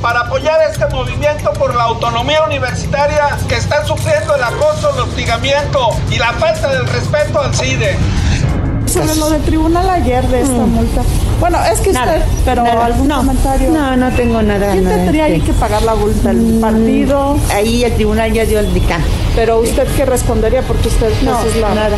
Para apoyar este movimiento por la autonomía universitaria que está sufriendo el acoso, el hostigamiento y la falta del respeto al CIDE. Sobre lo del tribunal ayer de esta multa. Bueno, es que Nada, usted, pero nada. algún No, comentario. No, no tengo nada. ¿Quién nada, tendría ahí este. que pagar la multa? ¿El Mm, partido? Ahí el tribunal ya dio el dictamen. Pero usted qué respondería porque usted pues, No, es la nada.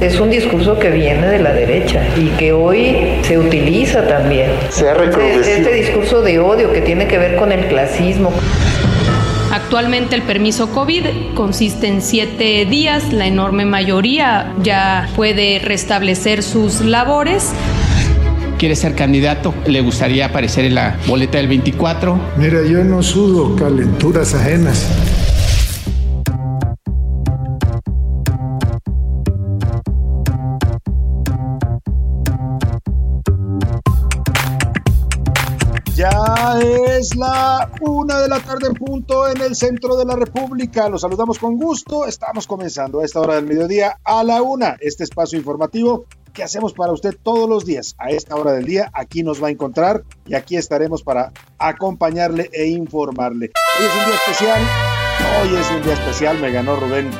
Es un discurso que viene de la derecha y que hoy se utiliza también. Este, este discurso de odio que tiene que ver con el clasismo. Actualmente el permiso COVID consiste en siete días, la enorme mayoría ya puede restablecer sus labores. quiere ser candidato, le gustaría aparecer en la boleta del 24. Mira, yo no sudo calenturas ajenas. Es la una de la tarde en punto en el centro de la República. Los saludamos con gusto. Estamos comenzando a esta hora del mediodía a la una. Este espacio informativo que hacemos para usted todos los días a esta hora del día. Aquí nos va a encontrar y aquí estaremos para acompañarle e informarle. Hoy es un día especial. Hoy es un día especial. Me ganó Rubén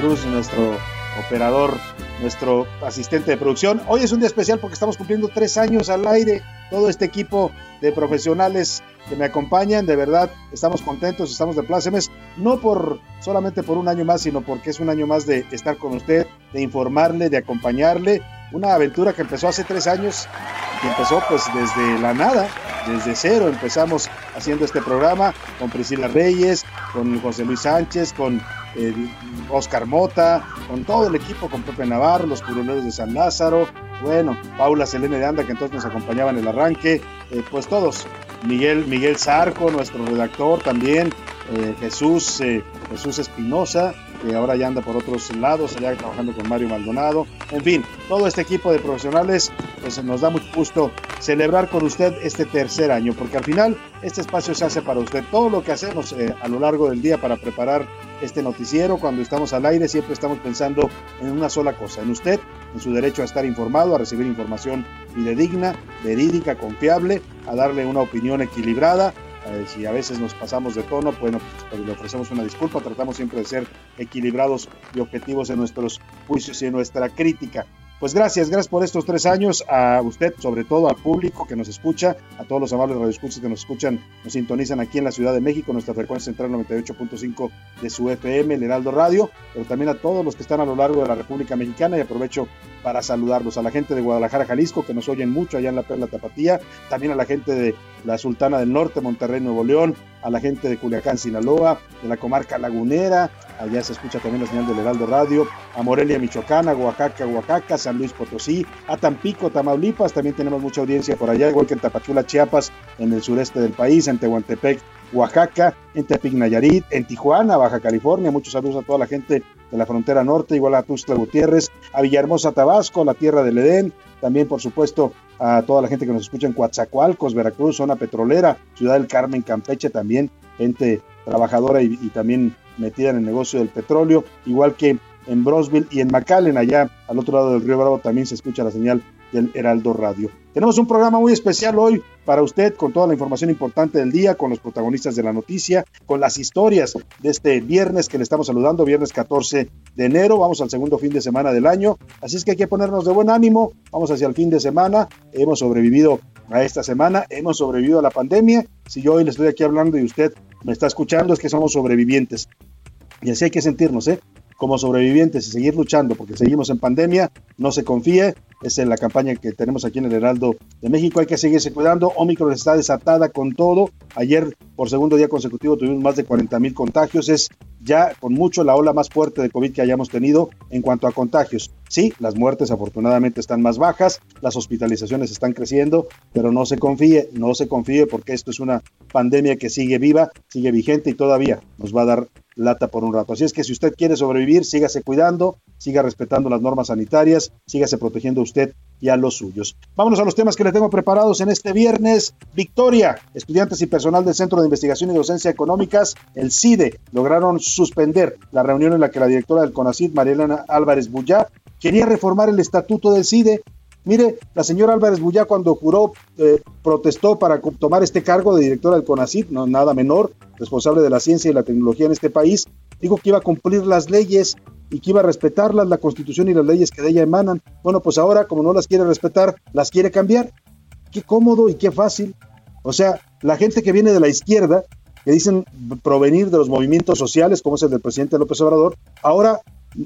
Cruz, nuestro operador, nuestro asistente de producción. Hoy es un día especial porque estamos cumpliendo tres años al aire. Todo este equipo de profesionales que me acompañan, de verdad, estamos contentos, estamos de plácemes, no por solamente por un año más, sino porque es un año más de estar con usted, de informarle, de acompañarle. Una aventura que empezó hace tres años, que empezó pues desde la nada, desde cero empezamos haciendo este programa con Priscila Reyes, con José Luis Sánchez, con eh, Oscar Mota, con todo el equipo, con Pepe Navarro, los curuleros de San Lázaro, bueno, Paula Selene de Anda, que entonces nos acompañaba en el arranque, eh, pues todos, Miguel, Miguel Zarco, nuestro redactor también, eh, Jesús, eh, Jesús Espinosa, que ahora ya anda por otros lados, allá trabajando con Mario Maldonado, en fin, todo este equipo de profesionales, pues nos da mucho gusto celebrar con usted este tercer año, porque al final este espacio se hace para usted. Todo lo que hacemos eh, a lo largo del día para preparar este noticiero, cuando estamos al aire, siempre estamos pensando en una sola cosa, en usted, en su derecho a estar informado, a recibir información fidedigna, verídica, confiable, a darle una opinión equilibrada. Eh, si a veces nos pasamos de tono, bueno, pues le ofrecemos una disculpa, tratamos siempre de ser equilibrados y objetivos en nuestros juicios y en nuestra crítica. Pues gracias, gracias por estos tres años a usted, sobre todo al público que nos escucha, a todos los amables radioescuchas que nos escuchan, nos sintonizan aquí en la Ciudad de México, nuestra frecuencia central 98.5 de su FM, el Heraldo Radio, pero también a todos los que están a lo largo de la República Mexicana y aprovecho para saludarlos, a la gente de Guadalajara, Jalisco, que nos oyen mucho allá en la Perla Tapatía, también a la gente de la Sultana del Norte, Monterrey, Nuevo León, a la gente de Culiacán, Sinaloa, de la comarca lagunera, allá se escucha también la señal del Heraldo Radio, a Morelia, Michoacán, a Oaxaca, Oaxaca, San Luis Potosí, a Tampico, Tamaulipas, también tenemos mucha audiencia por allá, igual que en Tapachula, Chiapas, en el sureste del país, en Tehuantepec, Oaxaca, en Tepic Nayarit, en Tijuana, Baja California, muchos saludos a toda la gente de la frontera norte, igual a Tuxtla Gutiérrez, a Villahermosa, Tabasco, la tierra del Edén, también por supuesto a toda la gente que nos escucha en Coatzacoalcos, Veracruz, zona petrolera, Ciudad del Carmen, Campeche también, gente trabajadora y, y también metida en el negocio del petróleo, igual que en Brosville y en McAllen, allá al otro lado del río Bravo también se escucha la señal del Heraldo Radio. Tenemos un programa muy especial hoy para usted con toda la información importante del día, con los protagonistas de la noticia, con las historias de este viernes que le estamos saludando, viernes 14 de enero, vamos al segundo fin de semana del año, así es que hay que ponernos de buen ánimo, vamos hacia el fin de semana, hemos sobrevivido a esta semana, hemos sobrevivido a la pandemia, si yo hoy le estoy aquí hablando y usted me está escuchando es que somos sobrevivientes. Y así hay que sentirnos, ¿eh? Como sobrevivientes y seguir luchando porque seguimos en pandemia, no se confíe, es en la campaña que tenemos aquí en el Heraldo de México, hay que seguirse cuidando, Omicron está desatada con todo, ayer por segundo día consecutivo tuvimos más de 40 mil contagios, es ya con mucho la ola más fuerte de COVID que hayamos tenido en cuanto a contagios. Sí, las muertes afortunadamente están más bajas, las hospitalizaciones están creciendo, pero no se confíe, no se confíe porque esto es una pandemia que sigue viva, sigue vigente y todavía nos va a dar lata por un rato. Así es que si usted quiere sobrevivir, sígase cuidando, siga respetando las normas sanitarias, sígase protegiendo a usted y a los suyos. Vámonos a los temas que le tengo preparados en este viernes. Victoria, estudiantes y personal del Centro de Investigación y Docencia Económicas, el CIDE, lograron suspender la reunión en la que la directora del CONACID, Marielena Álvarez Bullá, quería reformar el estatuto del CIDE Mire, la señora Álvarez Bullá cuando juró, eh, protestó para tomar este cargo de directora del CONACYT, no nada menor, responsable de la ciencia y la tecnología en este país, dijo que iba a cumplir las leyes y que iba a respetarlas, la constitución y las leyes que de ella emanan. Bueno, pues ahora, como no las quiere respetar, las quiere cambiar. Qué cómodo y qué fácil. O sea, la gente que viene de la izquierda, que dicen provenir de los movimientos sociales, como es el del presidente López Obrador, ahora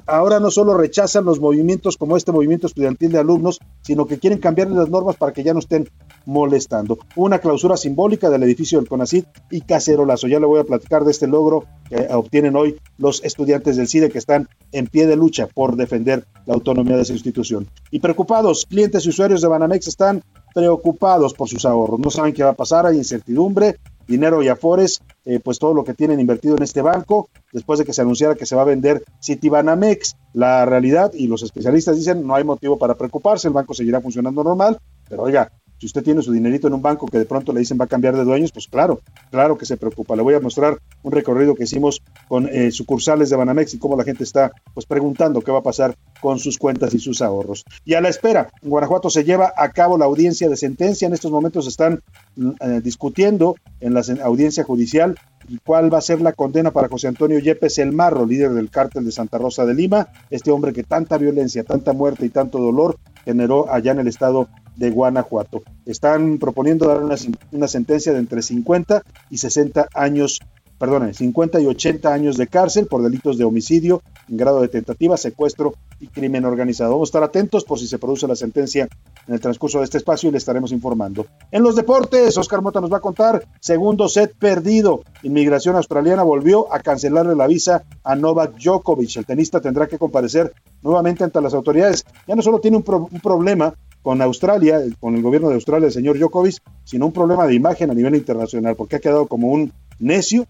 ahora no solo rechazan los movimientos como este movimiento estudiantil de alumnos, sino que quieren cambiar las normas para que ya no estén molestando. Una clausura simbólica del edificio del CONACID y cacerolazo. Ya le voy a platicar de este logro que obtienen hoy los estudiantes del CIDE que están en pie de lucha por defender la autonomía de esa institución. Y preocupados, clientes y usuarios de Banamex están preocupados por sus ahorros. No saben qué va a pasar, hay incertidumbre, dinero y afores, eh, pues todo lo que tienen invertido en este banco, después de que se anunciara que se va a vender Citibanamex. La realidad y los especialistas dicen no hay motivo para preocuparse, el banco seguirá funcionando normal, pero oiga, si usted tiene su dinerito en un banco que de pronto le dicen va a cambiar de dueños, pues claro, claro que se preocupa. Le voy a mostrar un recorrido que hicimos con eh, sucursales de Banamex y cómo la gente está pues preguntando qué va a pasar con sus cuentas y sus ahorros. Y a la espera, en Guanajuato se lleva a cabo la audiencia de sentencia. En estos momentos están mm, eh, discutiendo en la audiencia judicial cuál va a ser la condena para José Antonio Yepes El Marro, líder del cártel de Santa Rosa de Lima, este hombre que tanta violencia, tanta muerte y tanto dolor generó allá en el estado de Guanajuato. Están proponiendo dar una, una sentencia de entre 50 y 60 años perdón, 50 y 80 años de cárcel por delitos de homicidio en grado de tentativa, secuestro y crimen organizado. Vamos a estar atentos por si se produce la sentencia en el transcurso de este espacio y le estaremos informando. En los deportes, Oscar Mota nos va a contar segundo set perdido. Inmigración australiana volvió a cancelarle la visa a Novak Djokovic. El tenista tendrá que comparecer nuevamente ante las autoridades. Ya no solo tiene un, un problema con Australia, con el gobierno de Australia, el señor Djokovic, sino un problema de imagen a nivel internacional, porque ha quedado como un necio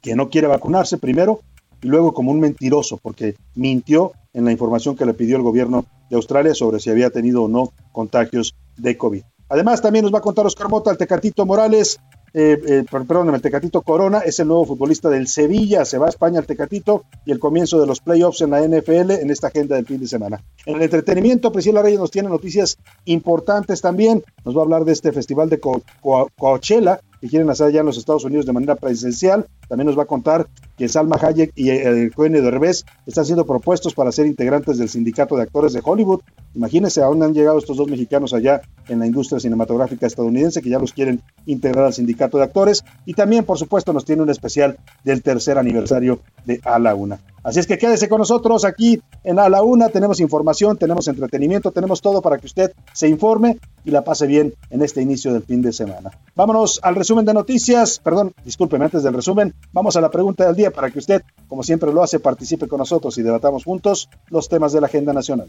que no quiere vacunarse primero y luego como un mentiroso porque mintió en la información que le pidió el gobierno de Australia sobre si había tenido o no contagios de COVID. Además, también nos va a contar Oscar Mota, el Tecatito Morales, eh, eh, perdón, el Tecatito Corona es el nuevo futbolista del Sevilla, se va a España el Tecatito y el comienzo de los playoffs en la NFL en esta agenda del fin de semana. En el entretenimiento, Priscila Reyes nos tiene noticias importantes también, nos va a hablar de este festival de Coachella que quieren hacer allá en los Estados Unidos de manera presencial. También nos va a contar que Salma Hayek y el Cohen de Revés están siendo propuestos para ser integrantes del sindicato de actores de Hollywood. Imagínense, aún han llegado estos dos mexicanos allá en la industria cinematográfica estadounidense que ya los quieren integrar al sindicato de actores. Y también, por supuesto, nos tiene un especial del tercer aniversario de A la Una. Así es que quédese con nosotros aquí en A la Una. Tenemos información, tenemos entretenimiento, tenemos todo para que usted se informe y la pase bien en este inicio del fin de semana. Vámonos al resumen de noticias. Perdón, discúlpeme, antes del resumen, vamos a la pregunta del día para que usted, como siempre lo hace, participe con nosotros y debatamos juntos los temas de la agenda nacional.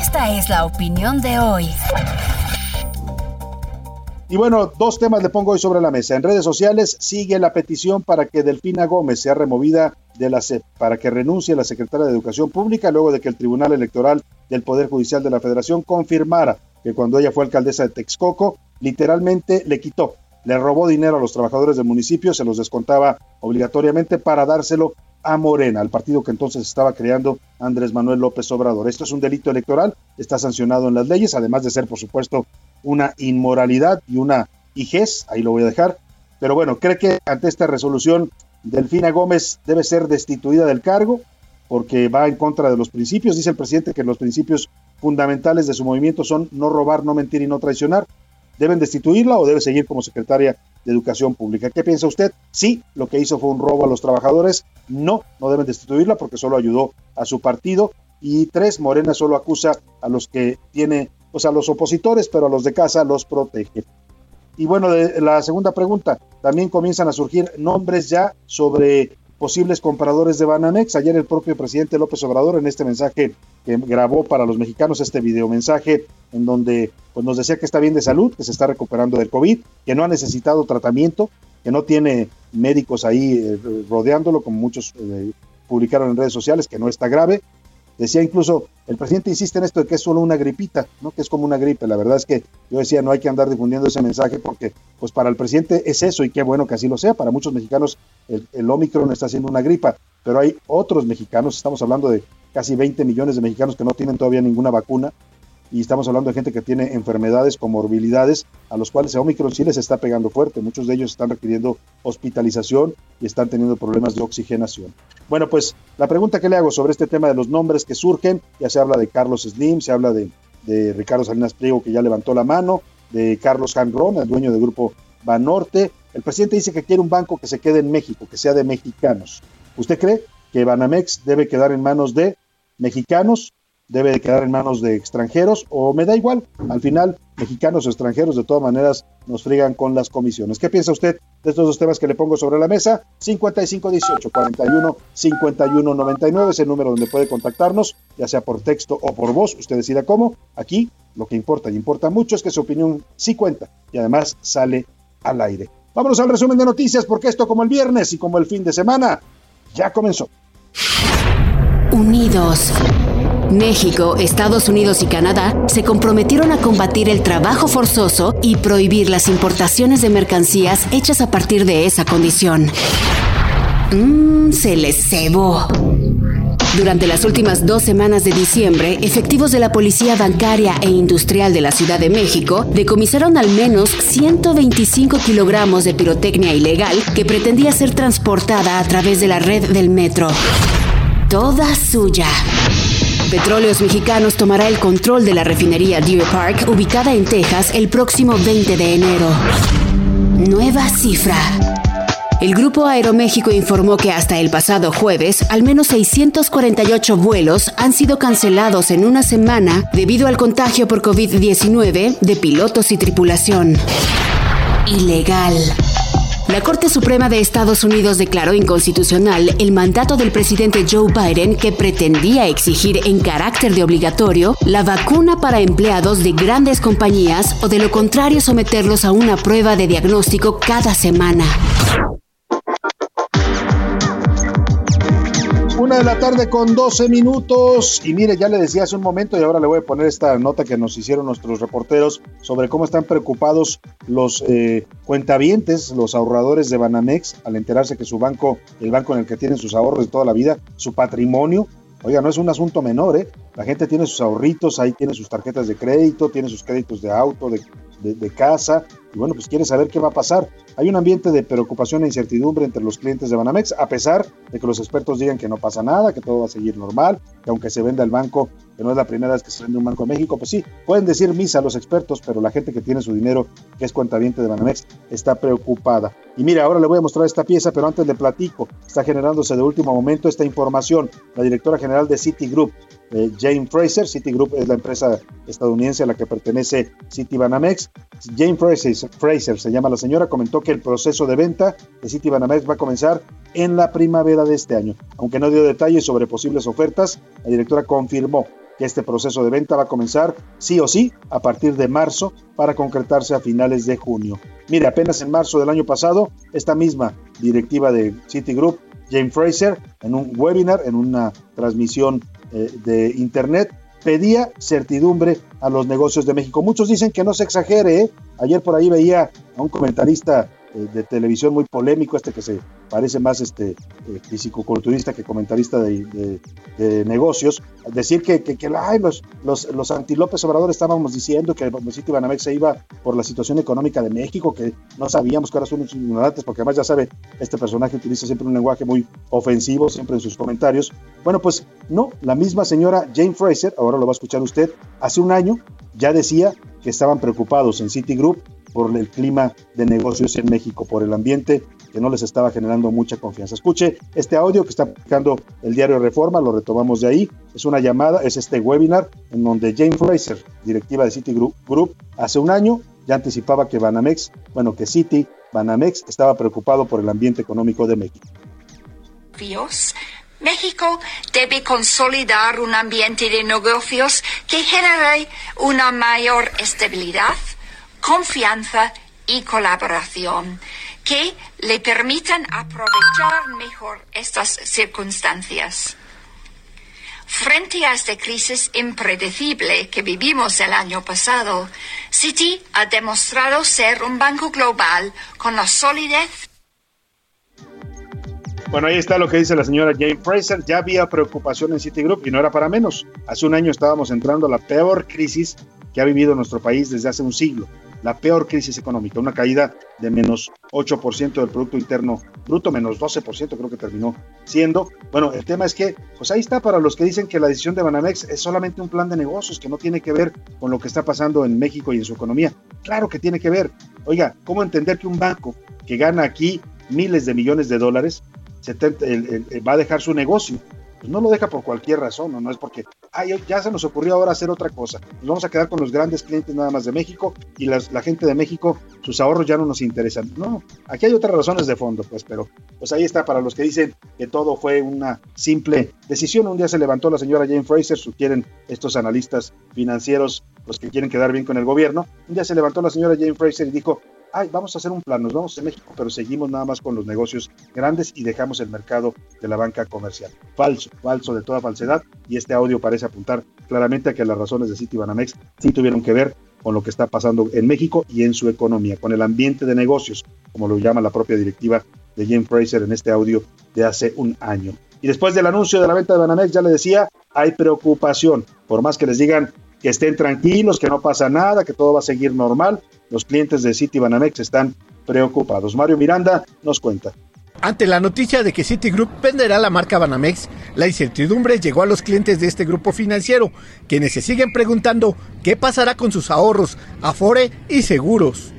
Esta es la opinión de hoy. Y bueno, dos temas le pongo hoy sobre la mesa. En redes sociales sigue la petición para que Delfina Gómez sea removida de la CEP, para que renuncie la secretaria de Educación Pública luego de que el Tribunal Electoral del Poder Judicial de la Federación confirmara que cuando ella fue alcaldesa de Texcoco, literalmente le quitó, le robó dinero a los trabajadores del municipio, se los descontaba obligatoriamente para dárselo a Morena, al partido que entonces estaba creando Andrés Manuel López Obrador. Esto es un delito electoral, está sancionado en las leyes, además de ser, por supuesto, una inmoralidad y una IGES, ahí lo voy a dejar. Pero bueno, cree que ante esta resolución Delfina Gómez debe ser destituida del cargo porque va en contra de los principios. Dice el presidente que los principios fundamentales de su movimiento son no robar, no mentir y no traicionar. ¿Deben destituirla o debe seguir como secretaria de Educación Pública? ¿Qué piensa usted? Sí, lo que hizo fue un robo a los trabajadores. No, no deben destituirla porque solo ayudó a su partido. Y tres, Morena solo acusa a los que tiene, sea, a los opositores, pero a los de casa los protege. Y bueno, la segunda pregunta, también comienzan a surgir nombres ya sobre posibles compradores de Banamex. Ayer el propio presidente López Obrador en este mensaje que grabó para los mexicanos, este video mensaje en donde pues, nos decía que está bien de salud, que se está recuperando del COVID, que no ha necesitado tratamiento, que no tiene médicos ahí eh, rodeándolo, como muchos eh, publicaron en redes sociales, que no está grave, Decía incluso, el presidente insiste en esto de que es solo una gripita, ¿no? que es como una gripe. La verdad es que yo decía, no hay que andar difundiendo ese mensaje porque pues para el presidente es eso y qué bueno que así lo sea. Para muchos mexicanos el, el Omicron está siendo una gripa, pero hay otros mexicanos, estamos hablando de casi 20 millones de mexicanos que no tienen todavía ninguna vacuna, y estamos hablando de gente que tiene enfermedades, comorbilidades, a los cuales el Omicron sí les está pegando fuerte. Muchos de ellos están requiriendo hospitalización y están teniendo problemas de oxigenación. Bueno, pues la pregunta que le hago sobre este tema de los nombres que surgen, ya se habla de Carlos Slim, se habla de, Ricardo Salinas Pliego, que ya levantó la mano, de Carlos Hanron, el dueño del grupo Banorte. El presidente dice que quiere un banco que se quede en México, que sea de mexicanos. ¿Usted cree que Banamex debe quedar en manos de mexicanos debe de quedar en manos de extranjeros o me da igual, al final mexicanos o extranjeros de todas maneras nos frigan con las comisiones. ¿Qué piensa usted de estos dos temas que le pongo sobre la mesa? 5518 41 51 99 es el número donde puede contactarnos, ya sea por texto o por voz, usted decida cómo. Aquí lo que importa y importa mucho es que su opinión sí cuenta y además sale al aire. Vámonos al resumen de noticias porque esto como el viernes y como el fin de semana ya comenzó. Unidos México, Estados Unidos y Canadá se comprometieron a combatir el trabajo forzoso y prohibir las importaciones de mercancías hechas a partir de esa condición. Mmm, se les cebó. Durante las últimas dos semanas de diciembre, efectivos de la Policía Bancaria e Industrial de la Ciudad de México decomisaron al menos 125 kilogramos de pirotecnia ilegal que pretendía ser transportada a través de la red del metro. Toda suya. Petróleos Mexicanos tomará el control de la refinería Deer Park, ubicada en Texas, el próximo 20 de enero. Nueva cifra. El Grupo Aeroméxico informó que hasta el pasado jueves, al menos 648 vuelos han sido cancelados en una semana debido al contagio por COVID-19 de pilotos y tripulación. Ilegal. La Corte Suprema de Estados Unidos declaró inconstitucional el mandato del presidente Joe Biden que pretendía exigir en carácter de obligatorio la vacuna para empleados de grandes compañías o de lo contrario someterlos a una prueba de diagnóstico cada semana. De la tarde con 12 minutos. Y mire, ya le decía hace un momento y ahora le voy a poner esta nota que nos hicieron nuestros reporteros sobre cómo están preocupados los eh, cuentavientes, los ahorradores de Banamex, al enterarse que su banco, el banco en el que tienen sus ahorros de toda la vida, su patrimonio, Oiga, no es un asunto menor, ¿eh? La gente tiene sus ahorritos, ahí tiene sus tarjetas de crédito, tiene sus créditos de auto, de, de, casa, y bueno, pues quiere saber qué va a pasar. Hay un ambiente de preocupación e incertidumbre entre los clientes de Banamex, a pesar de que los expertos digan que no pasa nada, que todo va a seguir normal, que aunque se venda el banco, que no es la primera vez que se vende un banco en México, pues sí, pueden decir misa los expertos, pero la gente que tiene su dinero, que es cuentaviente de Banamex, está preocupada. Y mira, ahora le voy a mostrar esta pieza, pero antes le platico, está generándose de último momento esta información. La directora general de Citigroup, eh, Jane Fraser, Citigroup es la empresa estadounidense a la que pertenece Citibanamex, Jane Fraser, Fraser se llama la señora, comentó que el proceso de venta de Citibanamex va a comenzar en la primavera de este año. Aunque no dio detalles sobre posibles ofertas, la directora confirmó que este proceso de venta va a comenzar sí o sí a partir de marzo para concretarse a finales de junio. Mire, apenas en marzo del año pasado, esta misma directiva de Citigroup, Jane Fraser, en un webinar, en una transmisión eh, de internet, pedía certidumbre a los negocios de México. Muchos dicen que no se exagere. ¿eh? Ayer por ahí veía a un comentarista de televisión muy polémico, este que se parece más este eh, físico-culturista que comentarista de, negocios, decir que, que, los, los, los anti-López Obrador estábamos diciendo que City Banamex se iba por la situación económica de México, que no sabíamos que ahora son unos ignorantes, porque además ya sabe, este personaje utiliza siempre un lenguaje muy ofensivo, siempre en sus comentarios. Bueno, pues no, la misma señora Jane Fraser, ahora lo va a escuchar usted, hace un año ya decía que estaban preocupados en Citigroup por el clima de negocios en México, por el ambiente que no les estaba generando mucha confianza. Escuche este audio que está publicando el diario Reforma, lo retomamos de ahí. Es una llamada, es este webinar en donde Jane Fraser, directiva de Citigroup Group, hace un año ya anticipaba que Banamex, bueno, que Citi, Banamex estaba preocupado por el ambiente económico de México. México debe consolidar un ambiente de negocios que genere una mayor estabilidad, confianza y colaboración que le permitan aprovechar mejor estas circunstancias. Frente a esta crisis impredecible que vivimos el año pasado, Citi ha demostrado ser un banco global con la solidez bueno, ahí está lo que dice la señora Jane Fraser. Ya había preocupación en Citigroup y no era para menos. Hace un año estábamos entrando a la peor crisis que ha vivido nuestro país desde hace un siglo. La peor crisis económica, una caída de menos 8% del Producto Interno Bruto, menos 12% creo que terminó siendo. Bueno, el tema es que, pues ahí está para los que dicen que la decisión de Banamex es solamente un plan de negocios, que no tiene que ver con lo que está pasando en México y en su economía. Claro que tiene que ver. Oiga, ¿cómo entender que un banco que gana aquí miles de millones de dólares va a dejar su negocio. Pues no lo deja por cualquier razón, no, no es porque, ay, ya se nos ocurrió ahora hacer otra cosa. Nos vamos a quedar con los grandes clientes nada más de México y la gente de México, sus ahorros ya no nos interesan. No, aquí hay otras razones de fondo, pues, pero pues ahí está para los que dicen que todo fue una simple decisión. Un día se levantó la señora Jane Fraser, sugieren estos analistas financieros, los que quieren quedar bien con el gobierno. Un día se levantó la señora Jane Fraser y dijo, ay, vamos a hacer un plan, nos vamos a México, pero seguimos nada más con los negocios grandes y dejamos el mercado de la banca comercial. Falso, falso de toda falsedad, y este audio parece apuntar claramente a que las razones de Citibanamex sí tuvieron que ver con lo que está pasando en México y en su economía, con el ambiente de negocios, como lo llama la propia directiva de Jim Fraser en este audio de hace un año. Y después del anuncio de la venta de Banamex, ya le decía, hay preocupación. Por más que les digan que estén tranquilos, que no pasa nada, que todo va a seguir normal. Los clientes de Citibanamex están preocupados. Mario Miranda nos cuenta. Ante la noticia de que Citigroup venderá la marca Banamex, la incertidumbre llegó a los clientes de este grupo financiero, quienes se siguen preguntando qué pasará con sus ahorros, afore y seguros.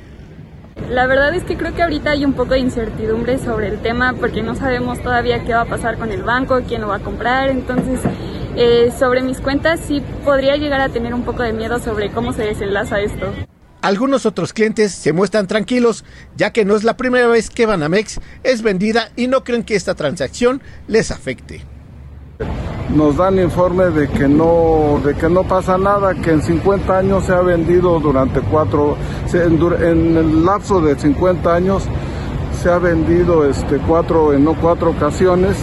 La verdad es que creo que ahorita hay un poco de incertidumbre sobre el tema porque no sabemos todavía qué va a pasar con el banco, quién lo va a comprar, entonces eh, sobre mis cuentas sí podría llegar a tener un poco de miedo sobre cómo se desenlaza esto. Algunos otros clientes se muestran tranquilos, ya que no es la primera vez que Banamex es vendida y no creen que esta transacción les afecte. Nos dan informe de que no, de que no pasa nada, que en 50 años se ha vendido durante cuatro, en, el lapso de 50 años se ha vendido este cuatro en no cuatro ocasiones.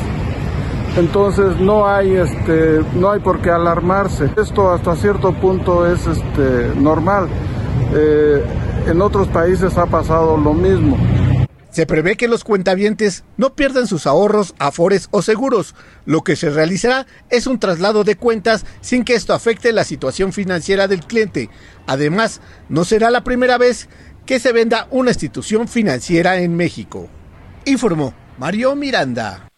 Entonces no hay este no hay por qué alarmarse. Esto hasta cierto punto es este normal. Eh, en otros países ha pasado lo mismo se prevé que los cuentavientes no pierdan sus ahorros, afores o seguros. Lo que se realizará es un traslado de cuentas sin que esto afecte la situación financiera del cliente. Además, no será la primera vez que se venda una institución financiera en México. Informó Mario Miranda.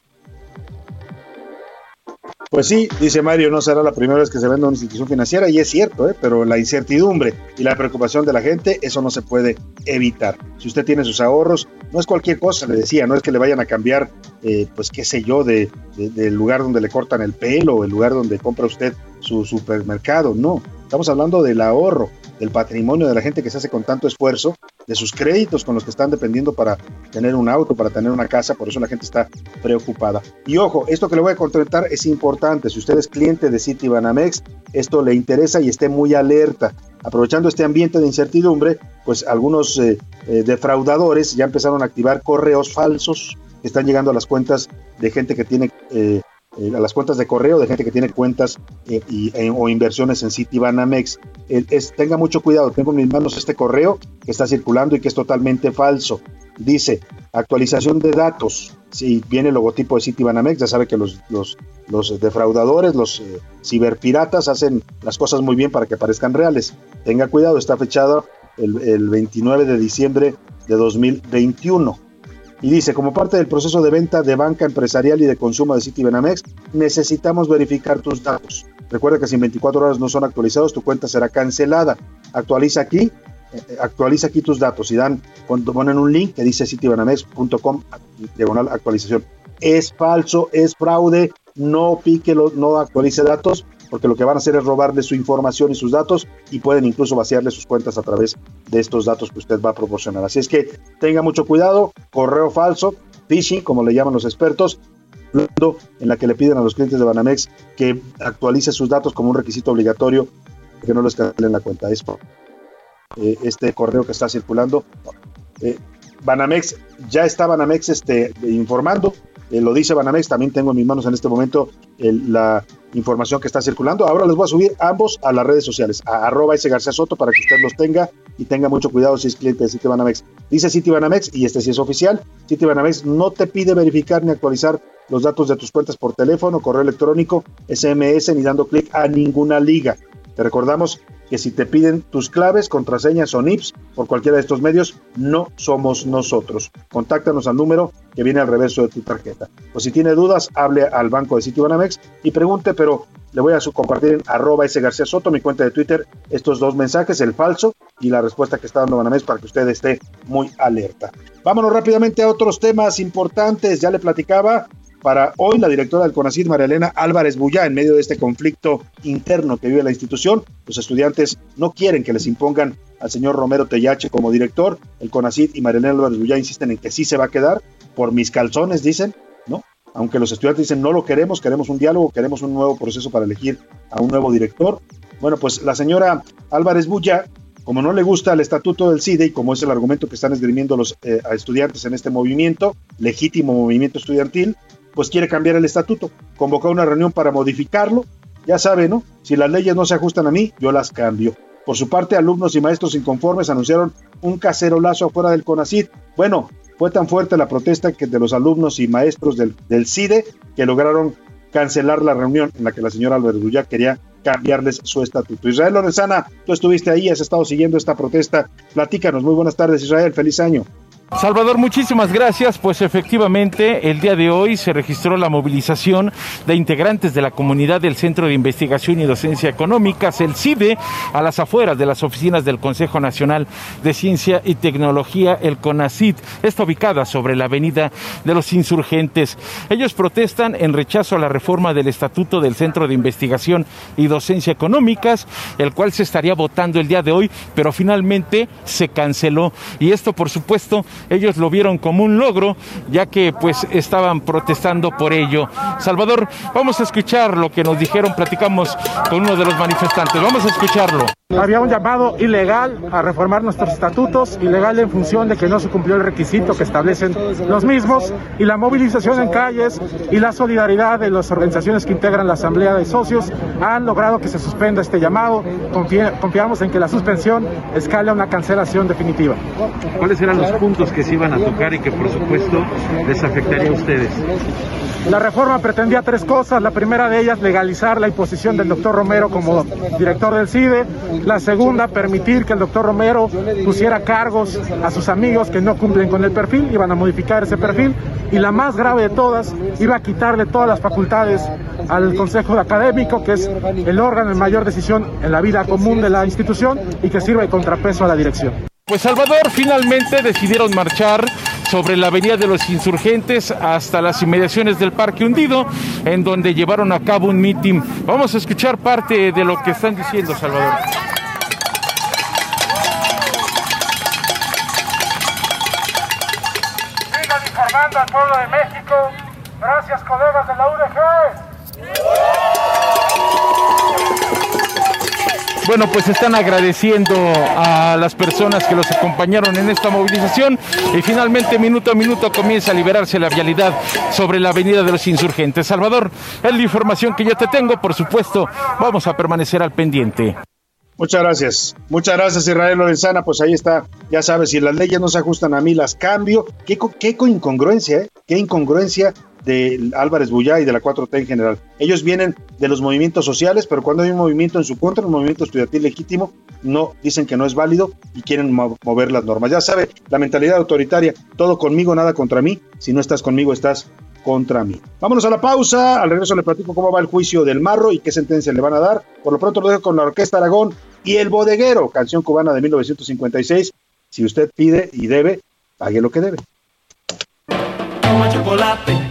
Pues sí, dice Mario, no será la primera vez que se venda una institución financiera y es cierto, ¿eh? pero la incertidumbre y la preocupación de la gente, eso no se puede evitar. Si usted tiene sus ahorros, no es cualquier cosa, le decía, no es que le vayan a cambiar, eh, pues qué sé yo, de, del lugar donde le cortan el pelo el lugar donde compra usted su supermercado, no, estamos hablando del ahorro, del patrimonio de la gente que se hace con tanto esfuerzo, de sus créditos con los que están dependiendo para tener un auto, para tener una casa, por eso la gente está preocupada. Y ojo, esto que le voy a contratar es importante, si usted es cliente de Citibanamex, esto le interesa y esté muy alerta. Aprovechando este ambiente de incertidumbre, pues algunos eh, eh, defraudadores ya empezaron a activar correos falsos que están llegando a las cuentas de gente que tiene eh, eh, a las cuentas de correo de gente que tiene cuentas eh, y, eh, o inversiones en Citibanamex. Es, tenga mucho cuidado, tengo en mis manos este correo que está circulando y que es totalmente falso. dice actualización de datos. Si viene el logotipo de Citibanamex, ya sabe que los, los, los defraudadores, los eh, ciberpiratas hacen las cosas muy bien para que parezcan reales. Tenga cuidado, está fechado el, el 29 de diciembre de 2021. Y dice, como parte del proceso de venta de banca empresarial y de consumo de Citibanamex, necesitamos verificar tus datos. Recuerda que si en 24 horas no son actualizados, tu cuenta será cancelada. Actualiza aquí, eh, actualiza aquí tus datos y dan, ponen un link que dice citibanamex.com diagonal actualización. Es falso, es fraude, no pique, no actualice datos, porque lo que van a hacer es robarle su información y sus datos y pueden incluso vaciarle sus cuentas a través de estos datos que usted va a proporcionar. Así es que tenga mucho cuidado, correo falso, phishing, como le llaman los expertos, en la que le piden a los clientes de Banamex que actualice sus datos como un requisito obligatorio que no les cancelen la cuenta. Es eh, este correo que está circulando. Eh, Banamex, ya está Banamex este, informando eh, lo dice Banamex, también tengo en mis manos en este momento la información que está circulando. Ahora les voy a subir ambos a las redes sociales, a arroba ese García Soto para que usted los tenga y tenga mucho cuidado si es cliente de Citibanamex. Dice Citibanamex, y este sí es oficial, Citibanamex no te pide verificar ni actualizar los datos de tus cuentas por teléfono, correo electrónico, SMS, ni dando clic a ninguna liga. Te recordamos que si te piden tus claves, contraseñas o NIPS por cualquiera de estos medios, no somos nosotros. Contáctanos al número que viene al reverso de tu tarjeta. O si tiene dudas, hable al banco de Citibanamex y pregunte, pero le voy a compartir en arroba ese García Soto, mi cuenta de Twitter, estos dos mensajes, el falso y la respuesta que está dando Banamex para que usted esté muy alerta. Vámonos rápidamente a otros temas importantes. Ya le platicaba para hoy, la directora del CONACID, María Elena Álvarez Bullá, en medio de este conflicto interno que vive la institución, los estudiantes no quieren que les impongan al señor Romero Tellache como director. El CONACID y María Elena Álvarez Bullá insisten en que sí se va a quedar, por mis calzones, dicen, ¿no? Aunque los estudiantes dicen no lo queremos, queremos un diálogo, queremos un nuevo proceso para elegir a un nuevo director. Bueno, pues la señora Álvarez Bulla como no le gusta el estatuto del CIDE y como es el argumento que están esgrimiendo los eh, estudiantes en este movimiento, legítimo movimiento estudiantil, pues quiere cambiar el estatuto, convocó una reunión para modificarlo, ya sabe, ¿no? Si las leyes no se ajustan a mí, yo las cambio. Por su parte, alumnos y maestros inconformes anunciaron un cacerolazo afuera del CONACID. Bueno, fue tan fuerte la protesta que de los alumnos y maestros del, CIDE que lograron cancelar la reunión en la que la señora Alberdulla quería cambiarles su estatuto. Israel Lorenzana, tú estuviste ahí, has estado siguiendo esta protesta. Platícanos, muy buenas tardes Israel, feliz año. Salvador, muchísimas gracias. Pues efectivamente, el día de hoy se registró la movilización de integrantes de la comunidad del Centro de Investigación y Docencia Económicas, el CIDE, a las afueras de las oficinas del Consejo Nacional de Ciencia y Tecnología, el CONACIT. Está ubicada sobre la Avenida de los Insurgentes. Ellos protestan en rechazo a la reforma del Estatuto del Centro de Investigación y Docencia Económicas, el cual se estaría votando el día de hoy, pero finalmente se canceló. Y esto, por supuesto, ellos lo vieron como un logro, ya que pues estaban protestando por ello. Salvador, vamos a escuchar lo que nos dijeron, platicamos con uno de los manifestantes, vamos a escucharlo. Había un llamado ilegal a reformar nuestros estatutos, ilegal en función de que no se cumplió el requisito que establecen los mismos, y la movilización en calles y la solidaridad de las organizaciones que integran la Asamblea de Socios han logrado que se suspenda este llamado. confiamos en que la suspensión escale a una cancelación definitiva. ¿Cuáles eran los puntos que se iban a tocar y que por supuesto les afectaría a ustedes? La reforma pretendía tres cosas. La primera de ellas, legalizar la imposición del doctor Romero como director del CIDE. La segunda, permitir que el doctor Romero pusiera cargos a sus amigos que no cumplen con el perfil, iban a modificar ese perfil. Y la más grave de todas, iba a quitarle todas las facultades al Consejo Académico, que es el órgano de mayor decisión en la vida común de la institución y que sirve de contrapeso a la dirección. Pues Salvador finalmente decidieron marchar sobre la avenida de los insurgentes hasta las inmediaciones del Parque Hundido, en donde llevaron a cabo un mitin. Vamos a escuchar parte de lo que están diciendo, Salvador. Sigan informando al pueblo de México. Gracias, colegas de la UDG. Bueno, pues están agradeciendo a las personas que los acompañaron en esta movilización y finalmente minuto a minuto comienza a liberarse la vialidad sobre la avenida de los insurgentes. Salvador, es la información que yo te tengo, por supuesto, vamos a permanecer al pendiente. Muchas gracias. Muchas gracias, Israel Lorenzana. Pues ahí está. Ya sabes, si las leyes no se ajustan a mí, las cambio. Qué, qué incongruencia, ¿eh? Qué incongruencia de Álvarez Bullá y de la 4T en general. Ellos vienen de los movimientos sociales, pero cuando hay un movimiento en su contra, un movimiento estudiantil legítimo, no dicen que no es válido y quieren mover las normas. Ya sabe, la mentalidad autoritaria, todo conmigo, nada contra mí. Si no estás conmigo, estás contra mí. Vámonos a la pausa. Al regreso le platico cómo va el juicio del Marro y qué sentencia le van a dar. Por lo pronto lo dejo con la Orquesta Aragón y El Bodeguero, canción cubana de 1956. Si usted pide y debe, pague lo que debe. Toma chocolate,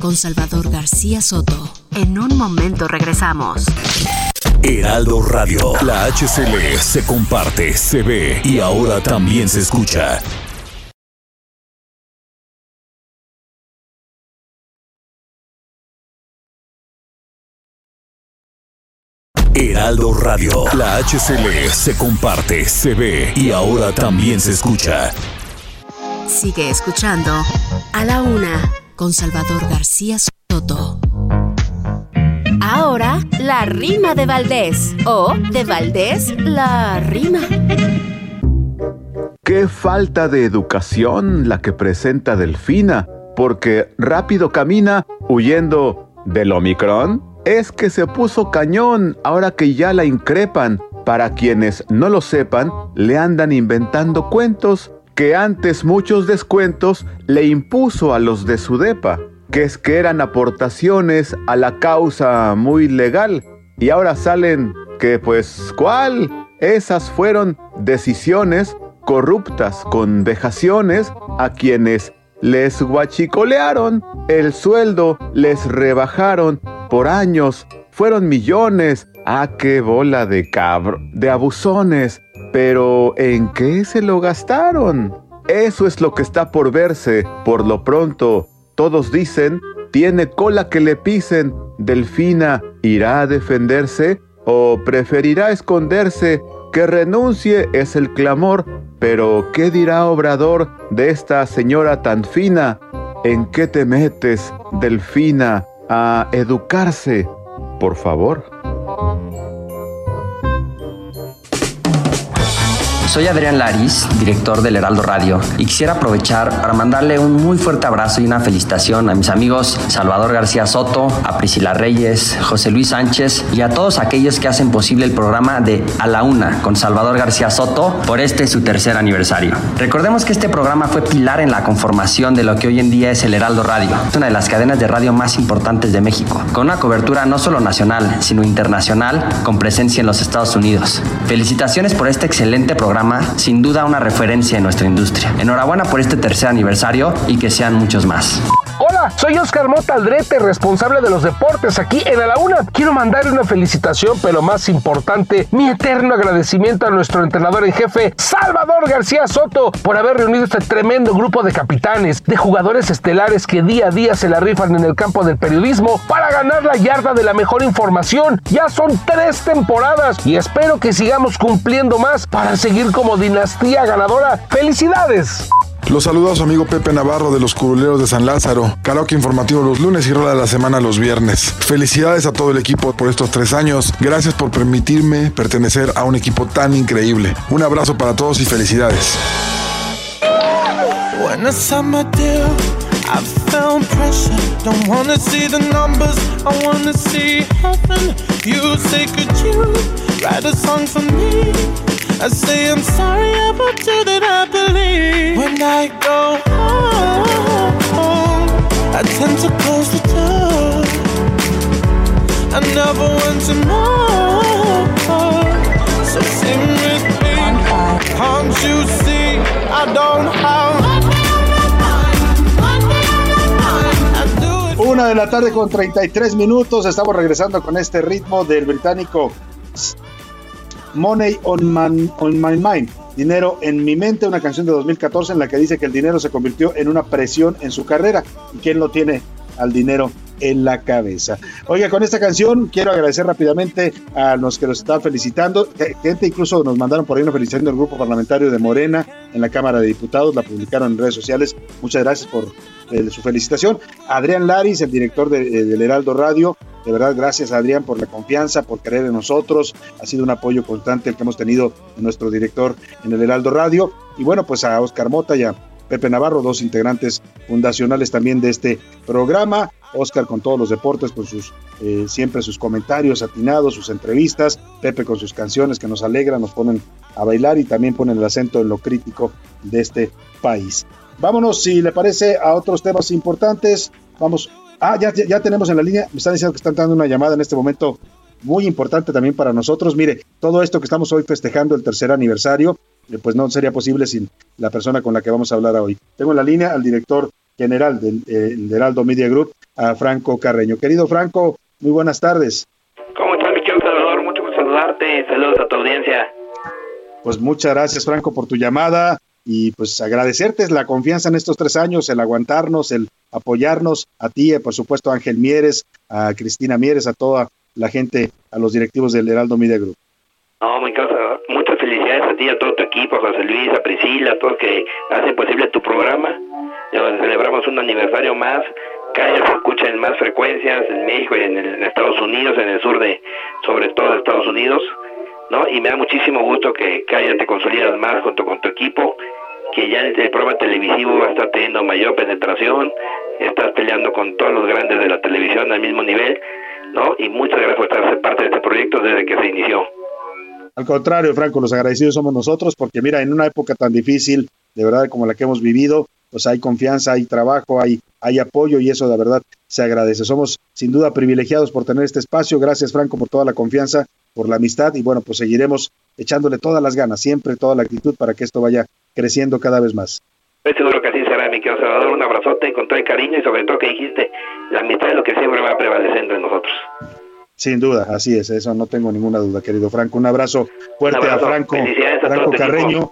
con Salvador García Soto. En un momento regresamos. Heraldo Radio, la HCL se comparte, se ve y ahora también se escucha. Heraldo Radio, la HCL se comparte, se ve y ahora también se escucha. Sigue escuchando A la Una con Salvador García Soto. Ahora, la rima de Valdés. O de Valdés, la rima. Qué falta de educación la que presenta Delfina, porque rápido camina huyendo del Omicron. Es que se puso cañón ahora que ya la increpan. Para quienes no lo sepan, le andan inventando cuentos que antes muchos descuentos le impuso a los de su depa, que es que eran aportaciones a la causa muy legal, y ahora salen que pues ¿cuál? Esas fueron decisiones corruptas con vejaciones a quienes les guachicolearon el sueldo, les rebajaron por años, fueron millones. Ah, qué bola de cabro, de abusones. Pero ¿en qué se lo gastaron? Eso es lo que está por verse. Por lo pronto, todos dicen, tiene cola que le pisen. Delfina irá a defenderse o preferirá esconderse. Que renuncie es el clamor. Pero ¿qué dirá Obrador de esta señora tan fina? ¿En qué te metes, Delfina, a educarse? Por favor. Soy Adrián Laris, director del Heraldo Radio, y quisiera aprovechar para mandarle un muy fuerte abrazo y una felicitación a mis amigos Salvador García Soto, a Priscila Reyes, José Luis Sánchez y a todos aquellos que hacen posible el programa de A la Una con Salvador García Soto por este su tercer aniversario. Recordemos que este programa fue pilar en la conformación de lo que hoy en día es el Heraldo Radio, una de las cadenas de radio más importantes de México, con una cobertura no solo nacional, sino internacional, con presencia en los Estados Unidos. Felicitaciones por este excelente programa sin duda una referencia en nuestra industria. Enhorabuena por este tercer aniversario y que sean muchos más. Hola, soy Oscar Mota Aldrete, responsable de los deportes aquí en A la Una. Quiero mandarle una felicitación, pero más importante, mi eterno agradecimiento a nuestro entrenador en jefe, Salvador García Soto, por haber reunido este tremendo grupo de capitanes, de jugadores estelares que día a día se la rifan en el campo del periodismo para ganar la yarda de la mejor información. Ya son tres temporadas y espero que sigamos cumpliendo más para seguir como dinastía ganadora. ¡Felicidades! Los saluda a su amigo Pepe Navarro de los Curuleros de San Lázaro. Karaoke informativo los lunes y rola de la semana los viernes. Felicidades a todo el equipo por estos tres años. Gracias por permitirme pertenecer a un equipo tan increíble. Un abrazo para todos y felicidades. I say I'm sorry about you that I believe. When I go home, I tend to the. I never want to know. Me. I don't. Una de la tarde con 33 minutos. Estamos regresando con este ritmo del británico Money on, My Mind, Dinero en mi mente, una canción de 2014 en la que dice que el dinero se convirtió en una presión en su carrera. ¿Y quién lo tiene al dinero en la cabeza. Oiga, con esta canción quiero agradecer rápidamente a los que nos están felicitando. Gente incluso nos mandaron por ahí una felicitación del grupo parlamentario de Morena en la Cámara de Diputados, la publicaron en redes sociales. Muchas gracias por eh, su felicitación. Adrián Laris, el director de, eh, del Heraldo Radio, de verdad, gracias Adrián por la confianza, por creer en nosotros. Ha sido un apoyo constante el que hemos tenido en nuestro director en el Heraldo Radio. Y bueno, pues a Oscar Mota y a Pepe Navarro, dos integrantes fundacionales también de este programa. Oscar con todos los deportes, con sus eh, siempre sus comentarios atinados, sus entrevistas. Pepe con sus canciones que nos alegran, nos ponen a bailar y también ponen el acento en lo crítico de este país. Vámonos, si le parece, a otros temas importantes. Vamos. Ah, ya, ya tenemos en la línea. Me están diciendo que están dando una llamada en este momento muy importante también para nosotros. Mire, todo esto que estamos hoy festejando el tercer aniversario eh, pues no sería posible sin la persona con la que vamos a hablar hoy. Tengo en la línea al director general del, eh, Heraldo Media Group, a Franco Carreño. Querido Franco, muy buenas tardes. ¿Cómo estás, mi querido Salvador? Mucho gusto saludarte. Saludos a tu audiencia. Pues muchas gracias, Franco, por tu llamada y pues agradecerte la confianza en estos tres años, el aguantarnos, el apoyarnos a ti, eh, por supuesto a Ángel Mieres, a Cristina Mieres, a toda la gente, a los directivos del Heraldo Media Group. No, muy muchas felicidades a ti, a todo tu equipo, a José Luis, a Priscila, a todos que hacen posible tu programa. celebramos un aniversario más, cada se escucha en más frecuencias en México y en, Estados Unidos, en el sur de, sobre todo de Estados Unidos, ¿no? Y me da muchísimo gusto que cada te consolidas más junto con tu equipo, que ya el, el programa televisivo está teniendo mayor penetración, estás peleando con todos los grandes de la televisión al mismo nivel, ¿no? Y muchas gracias por estar parte de este proyecto desde que se inició. Al contrario, Franco, los agradecidos somos nosotros, porque mira, en una época tan difícil, de verdad, como la que hemos vivido, pues hay confianza, hay trabajo, hay, hay apoyo y eso de verdad se agradece. Somos sin duda privilegiados por tener este espacio. Gracias, Franco, por toda la confianza, por la amistad y bueno, pues seguiremos echándole todas las ganas, siempre toda la actitud para que esto vaya creciendo cada vez más. Estoy seguro que así será, mi querido Salvador. Un abrazote con todo el cariño y sobre todo que dijiste, la amistad es lo que siempre va a prevalecer entre nosotros. Sin duda, así es, eso no tengo ninguna duda, querido Franco. Un abrazo fuerte a Franco, Franco Carreño.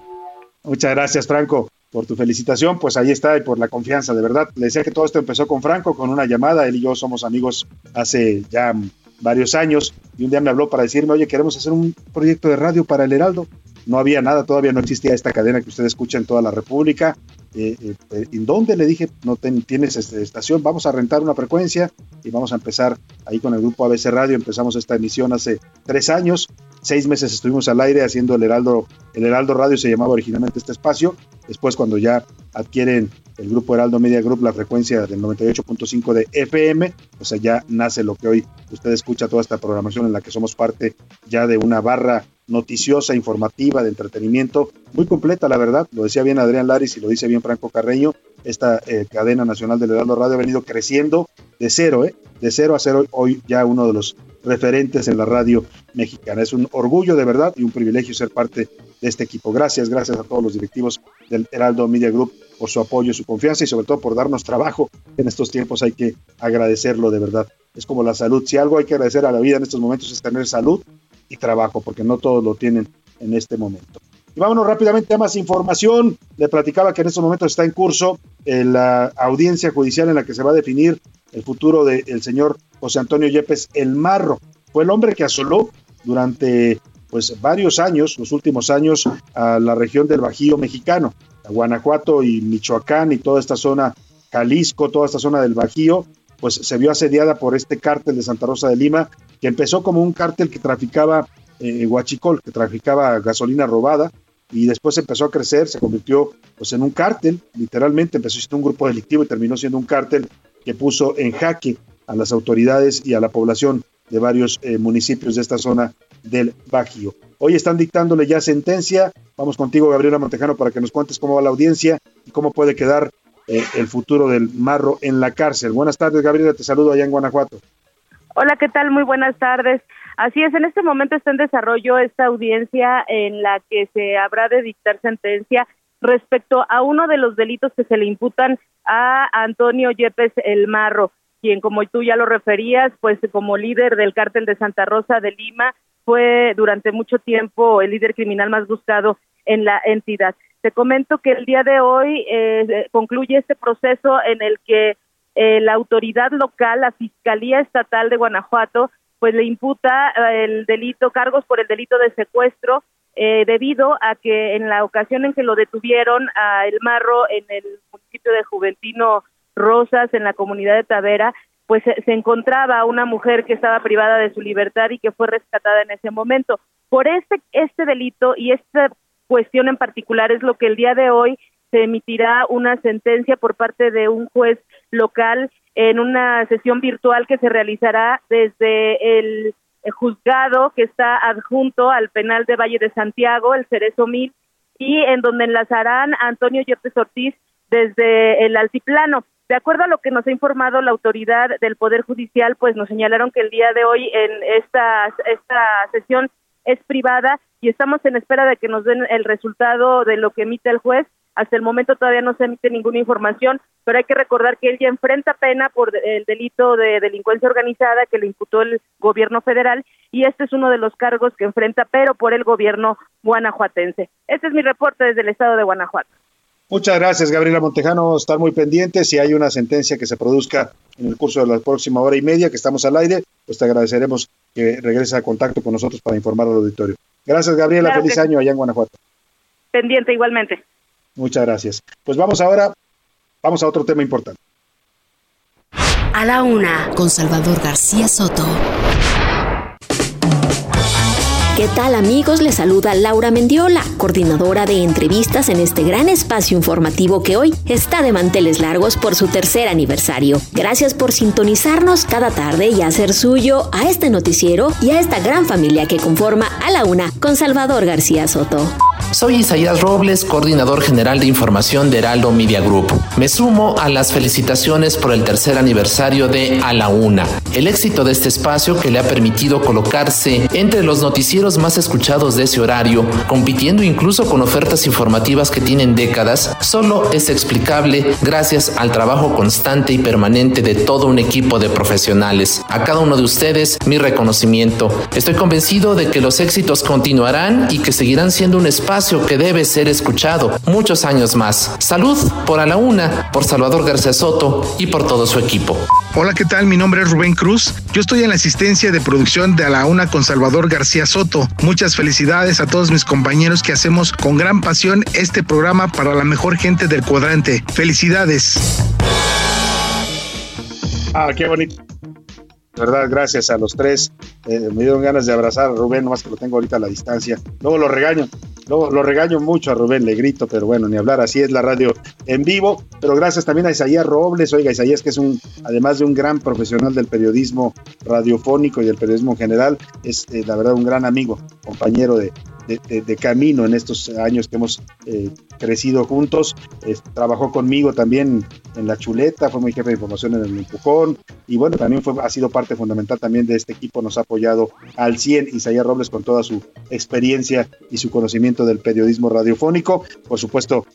Muchas gracias, Franco, por tu felicitación. Pues ahí está y por la confianza, de verdad. Le decía que todo esto empezó con Franco, con una llamada. Él y yo somos amigos hace ya varios años y un día me habló para decirme, oye, queremos hacer un proyecto de radio para el Heraldo. No había nada, todavía no existía esta cadena que usted escucha en toda la República. Eh, eh, ¿en dónde? Le dije, no tienes este, estación, vamos a rentar una frecuencia y vamos a empezar ahí con el grupo ABC Radio. Empezamos esta emisión hace tres años, seis meses estuvimos al aire haciendo el Heraldo, el Heraldo Radio se llamaba originalmente este espacio. Después, cuando ya adquieren el grupo Heraldo Media Group la frecuencia del 98.5 de FM, pues allá nace lo que hoy usted escucha, toda esta programación en la que somos parte ya de una barra noticiosa, informativa, de entretenimiento, muy completa, la verdad. Lo decía bien Adrián Laris y lo dice bien Franco Carreño. Esta eh, cadena nacional del Heraldo Radio ha venido creciendo de cero, ¿eh? De cero a cero, hoy ya uno de los referentes en la radio mexicana. Es un orgullo de verdad y un privilegio ser parte de este equipo. Gracias, gracias a todos los directivos del Heraldo Media Group por su apoyo, su confianza y sobre todo por darnos trabajo. En estos tiempos hay que agradecerlo de verdad. Es como la salud. Si algo hay que agradecer a la vida en estos momentos es tener salud y trabajo, porque no todos lo tienen en este momento. Y vámonos rápidamente a más información. Le platicaba que en estos momentos está en curso eh, la audiencia judicial en la que se va a definir el futuro del señor José Antonio Yepes El Marro. Fue el hombre que asoló durante pues varios años, los últimos años, a la región del Bajío mexicano, Guanajuato y Michoacán y toda esta zona, Jalisco, toda esta zona del Bajío, pues se vio asediada por este cártel de Santa Rosa de Lima que empezó como un cártel que traficaba eh, guachicol, que traficaba gasolina robada, y después empezó a crecer, se convirtió pues en un cártel, literalmente empezó siendo un grupo delictivo y terminó siendo un cártel que puso en jaque a las autoridades y a la población de varios eh, municipios de esta zona del Bajío. Hoy están dictándole ya sentencia. Vamos contigo, Gabriela Montejano, para que nos cuentes cómo va la audiencia y cómo puede quedar eh, el futuro del marro en la cárcel. Buenas tardes, Gabriela, te saludo allá en Guanajuato. Hola, ¿qué tal? Muy buenas tardes. Así es, en este momento está en desarrollo esta audiencia en la que se habrá de dictar sentencia respecto a uno de los delitos que se le imputan a Antonio Yepes El Marro, quien como tú ya lo referías, pues como líder del cártel de Santa Rosa de Lima, fue durante mucho tiempo el líder criminal más buscado en la entidad. Te comento que el día de hoy eh, concluye este proceso en el que eh, la autoridad local, la Fiscalía Estatal de Guanajuato, pues le imputa eh, el delito, cargos por el delito de secuestro, debido a que en la ocasión en que lo detuvieron a El Marro en el municipio de Juventino Rosas, en la comunidad de Tavera, pues se, encontraba una mujer que estaba privada de su libertad y que fue rescatada en ese momento. Por este, este delito y esta cuestión en particular es lo que el día de hoy se emitirá una sentencia por parte de un juez local en una sesión virtual que se realizará desde el, juzgado que está adjunto al penal de Valle de Santiago, el Cerezo Mil, y en donde enlazarán a Antonio Yepes Ortiz desde el altiplano. De acuerdo a lo que nos ha informado la autoridad del Poder Judicial, pues nos señalaron que el día de hoy en esta, esta sesión es privada y estamos en espera de que nos den el resultado de lo que emite el juez. Hasta el momento todavía no se emite ninguna información, pero hay que recordar que él ya enfrenta pena por el delito de delincuencia organizada que le imputó el gobierno federal y este es uno de los cargos que enfrenta, pero por el gobierno guanajuatense. Este es mi reporte desde el estado de Guanajuato. Muchas gracias, Gabriela Montejano. Estar muy pendientes. Si hay una sentencia que se produzca en el curso de la próxima hora y media que estamos al aire, pues te agradeceremos que regrese a contacto con nosotros para informar al auditorio. Gracias, Gabriela. Feliz año allá en Guanajuato. Pendiente igualmente. Muchas gracias. Pues vamos ahora, vamos a otro tema importante. A la una, con Salvador García Soto. ¿Qué tal amigos? Les saluda Laura Mendiola, coordinadora de entrevistas en este gran espacio informativo que hoy está de manteles largos por su tercer aniversario. Gracias por sintonizarnos cada tarde y hacer suyo a este noticiero y a esta gran familia que conforma a la una con Salvador García Soto. Soy Isaías Robles, coordinador general de información de Heraldo Media Group. Me sumo a las felicitaciones por el tercer aniversario de A la Una, el éxito de este espacio que le ha permitido colocarse entre los noticieros más escuchados de ese horario, compitiendo incluso con ofertas informativas que tienen décadas, solo es explicable gracias al trabajo constante y permanente de todo un equipo de profesionales. A cada uno de ustedes, mi reconocimiento. Estoy convencido de que los éxitos continuarán y que seguirán siendo un espacio que debe ser escuchado muchos años más. Salud por a la una, por Salvador García Soto y por todo su equipo. Hola, ¿qué tal? Mi nombre es Rubén Cruz. Yo estoy en la asistencia de producción de A la Una con Salvador García Soto. Muchas felicidades a todos mis compañeros que hacemos con gran pasión este programa para la mejor gente del cuadrante. Felicidades. Ah, qué bonito verdad, gracias a los tres. Eh, me dieron ganas de abrazar a Rubén, nomás que lo tengo ahorita a la distancia. Luego lo regaño, luego lo regaño mucho a Rubén, le grito, pero bueno, ni hablar, así es la radio en vivo. Pero gracias también a Isaías Robles, oiga, Isaías que es un, además de un gran profesional del periodismo radiofónico y del periodismo en general, es eh, la verdad un gran amigo, compañero de, de, camino en estos años que hemos eh, crecido juntos. trabajó conmigo también en La Chuleta, fue mi jefe de información en el Empujón y bueno, también fue, ha sido parte fundamental también de este equipo, nos ha apoyado al 100 Isaías Robles con toda su experiencia y su conocimiento del periodismo radiofónico. Por supuesto,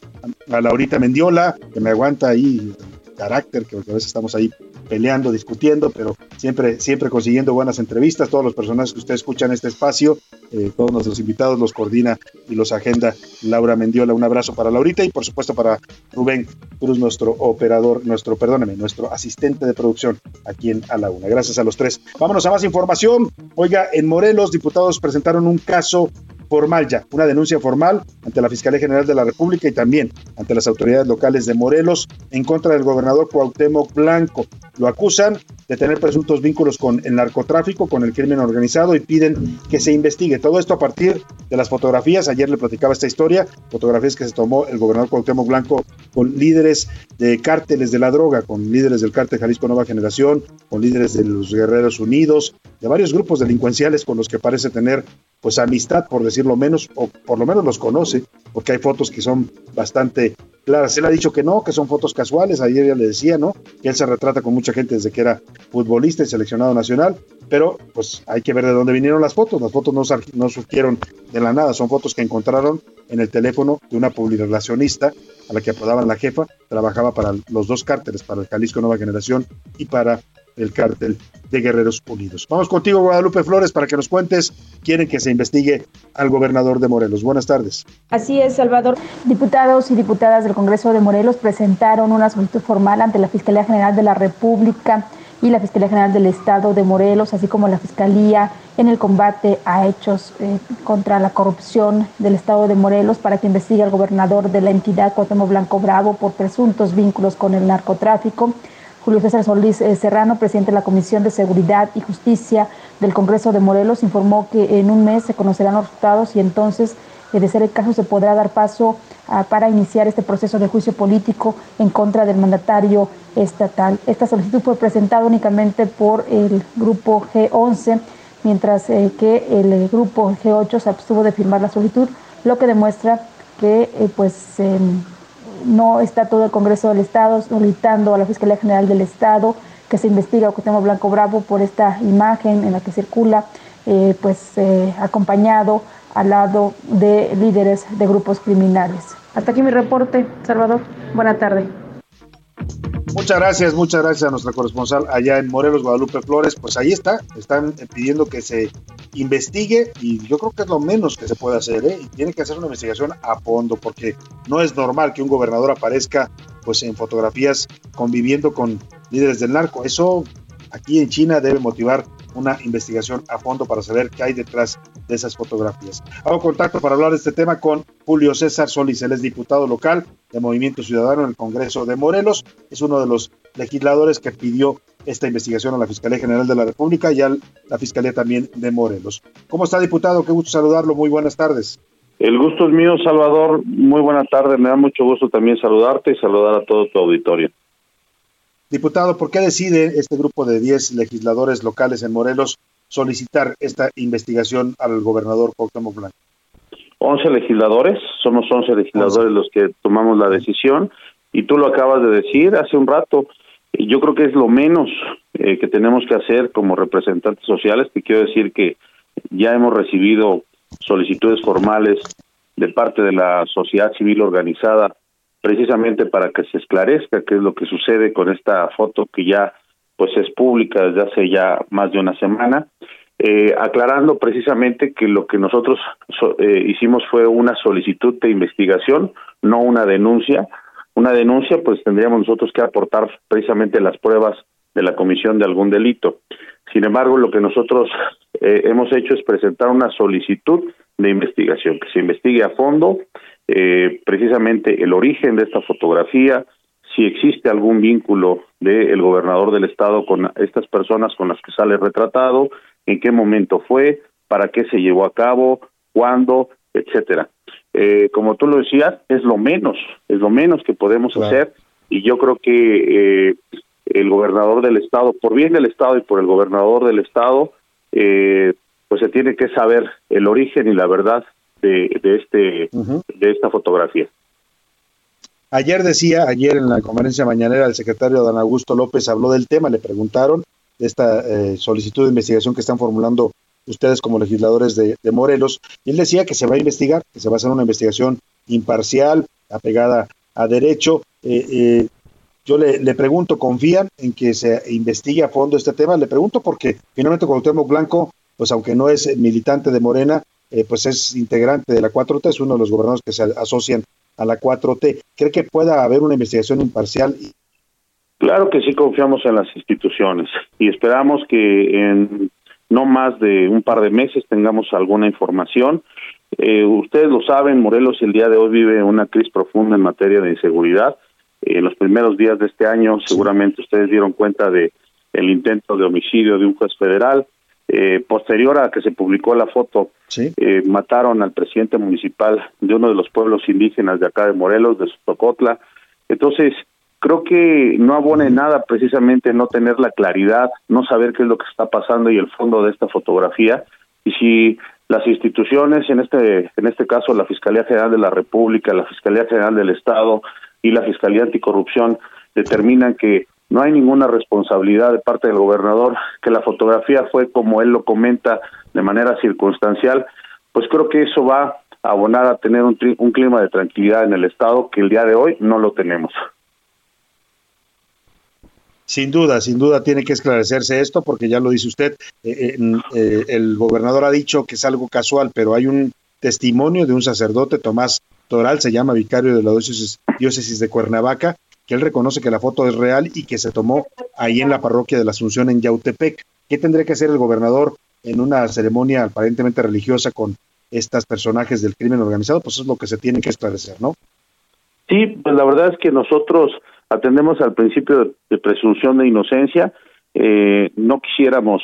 a Laurita Mendiola, que me aguanta ahí carácter, que a veces estamos ahí peleando, discutiendo, pero siempre, siempre consiguiendo buenas entrevistas. Todos los personajes que usted escucha en este espacio, eh, todos nuestros invitados los coordina y los agenda Laura Mendiola. Un abrazo para Laurita y por supuesto para Rubén Cruz, nuestro operador, nuestro, perdóneme, nuestro asistente de producción aquí en A la Una. Gracias a los tres. Vámonos a más información. Oiga, en Morelos, diputados presentaron un caso formal ya, una denuncia formal ante la Fiscalía General de la República y también ante las autoridades locales de Morelos en contra del gobernador Cuauhtémoc Blanco. Lo acusan de tener presuntos vínculos con el narcotráfico, con el crimen organizado y piden que se investigue. Todo esto a partir de las fotografías, ayer le platicaba esta historia, fotografías que se tomó el gobernador Cuauhtémoc Blanco con líderes de cárteles de la droga, con líderes del cártel Jalisco Nueva Generación, con líderes de los Guerreros Unidos, de varios grupos delincuenciales con los que parece tener pues amistad, por decirlo menos, o por lo menos los conoce, porque hay fotos que son bastante claras. Él ha dicho que no, que son fotos casuales, ayer ya le decía, ¿no? Que él se retrata con mucha gente desde que era futbolista y seleccionado nacional, pero pues hay que ver de dónde vinieron las fotos. Las fotos no, surgieron de la nada, son fotos que encontraron en el teléfono de una publirelacionista a la que apodaban la jefa, trabajaba para los dos cárteles, para el Jalisco Nueva Generación y para el cártel de Guerreros Unidos. Vamos contigo, Guadalupe Flores, para que nos cuentes. Quieren que se investigue al gobernador de Morelos. Buenas tardes. Así es, Salvador. Diputados y diputadas del Congreso de Morelos presentaron una solicitud formal ante la Fiscalía General de la República y la Fiscalía General del Estado de Morelos, así como la Fiscalía en el combate a hechos eh, contra la corrupción del Estado de Morelos para que investigue al gobernador de la entidad, Cuauhtémoc Blanco Bravo, por presuntos vínculos con el narcotráfico. Julio César Solís eh, Serrano, presidente de la Comisión de Seguridad y Justicia del Congreso de Morelos, informó que en un mes se conocerán los resultados y entonces, eh, de ser el caso, se podrá dar paso para iniciar este proceso de juicio político en contra del mandatario estatal. Esta solicitud fue presentada únicamente por el grupo G11, mientras eh, que el grupo G8 se abstuvo de firmar la solicitud, lo que demuestra que pues em, no está todo el Congreso del Estado solicitando a la Fiscalía General del Estado que se investigue a Cuauhtémoc Blanco Bravo por esta imagen en la que circula, eh, pues eh, acompañado al lado de líderes de grupos criminales. Hasta aquí mi reporte, Salvador. Buena tarde. Muchas gracias, muchas gracias a nuestra corresponsal allá en Morelos, Guadalupe Flores. Pues ahí está, están pidiendo que se investigue y yo creo que es lo menos que se puede hacer, ¿eh? Y tiene que hacer una investigación a fondo porque no es normal que un gobernador aparezca pues en fotografías conviviendo con líderes del narco. Eso aquí en China debe motivar una investigación a fondo para saber qué hay detrás de esas fotografías. Hago contacto para hablar de este tema con Julio César Solís, él es diputado local de Movimiento Ciudadano en el Congreso de Morelos, es uno de los legisladores que pidió esta investigación a la Fiscalía General de la República y a la Fiscalía también de Morelos. ¿Cómo está, diputado? Qué gusto saludarlo. Muy buenas tardes. El gusto es mío, Salvador. Muy buena tarde. Me da mucho gusto también saludarte y saludar a todo tu auditorio. Diputado, ¿por qué decide este grupo de 10 legisladores locales en Morelos solicitar esta investigación al gobernador Cuauhtémoc Blanco? 11 legisladores, somos 11 legisladores los que tomamos la decisión y tú lo acabas de decir hace un rato. Yo creo que es lo menos eh, que tenemos que hacer como representantes sociales. Te quiero decir que ya hemos recibido solicitudes formales de parte de la sociedad civil organizada precisamente para que se esclarezca qué es lo que sucede con esta foto que ya pues es pública desde hace ya más de una semana, eh, aclarando precisamente que lo que nosotros eh, hicimos fue una solicitud de investigación, no una denuncia. Una denuncia, pues tendríamos nosotros que aportar precisamente las pruebas de la comisión de algún delito. Sin embargo, lo que nosotros eh, hemos hecho es presentar una solicitud de investigación, que se investigue a fondo eh, precisamente el origen de esta fotografía, si existe algún vínculo del gobernador del estado con estas personas con las que sale retratado, en qué momento fue, para qué se llevó a cabo, cuándo, etcétera. Eh, como tú lo decías, es lo menos, es lo menos que podemos hacer y yo creo que eh, el gobernador del estado, por bien del estado y por el gobernador del estado, eh, pues se tiene que saber el origen y la verdad de, este, de esta fotografía. Ayer decía, ayer en la conferencia mañanera, el secretario Dan Augusto López habló del tema, le preguntaron de esta eh, solicitud de investigación que están formulando ustedes como legisladores de, Morelos, y él decía que se va a investigar, que se va a hacer una investigación imparcial, apegada a derecho. Eh, eh, yo le, le, pregunto, ¿confían en que se investigue a fondo este tema? Le pregunto porque finalmente Cuauhtémoc Blanco, pues aunque no es militante de Morena, eh, pues es integrante de la 4T, es uno de los gobernadores que se asocian a la 4T. ¿Cree que pueda haber una investigación imparcial? Claro que sí confiamos en las instituciones y esperamos que en no más de un par de meses tengamos alguna información. Eh, ustedes lo saben, Morelos el día de hoy vive una crisis profunda en materia de inseguridad. Eh, en los primeros días de este año, seguramente ustedes dieron cuenta de el intento de homicidio de un juez federal, eh, posterior a que se publicó la foto, eh, mataron al presidente municipal de uno de los pueblos indígenas de acá de Morelos, de Sotocotla. Entonces, creo que no abone nada precisamente no tener la claridad, no saber qué es lo que está pasando y el fondo de esta fotografía. Y si las instituciones, en este, en este caso la Fiscalía General de la República, la Fiscalía General del Estado y la Fiscalía Anticorrupción determinan que no hay ninguna responsabilidad de parte del gobernador, que la fotografía fue como él lo comenta de manera circunstancial, pues creo que eso va a abonar a tener un, clima de tranquilidad en el Estado que el día de hoy no lo tenemos. Sin duda, sin duda tiene que esclarecerse esto porque ya lo dice usted, eh, eh, el gobernador ha dicho que es algo casual, pero hay un testimonio de un sacerdote, Tomás Toral, se llama vicario de la diócesis de Cuernavaca, que él reconoce que la foto es real y que se tomó ahí en la parroquia de la Asunción en Yautepec. ¿Qué tendría que hacer el gobernador en una ceremonia aparentemente religiosa con estos personajes del crimen organizado? Pues es lo que se tiene que esclarecer, ¿no? Sí, pues la verdad es que nosotros atendemos al principio de, presunción de inocencia. Eh, no quisiéramos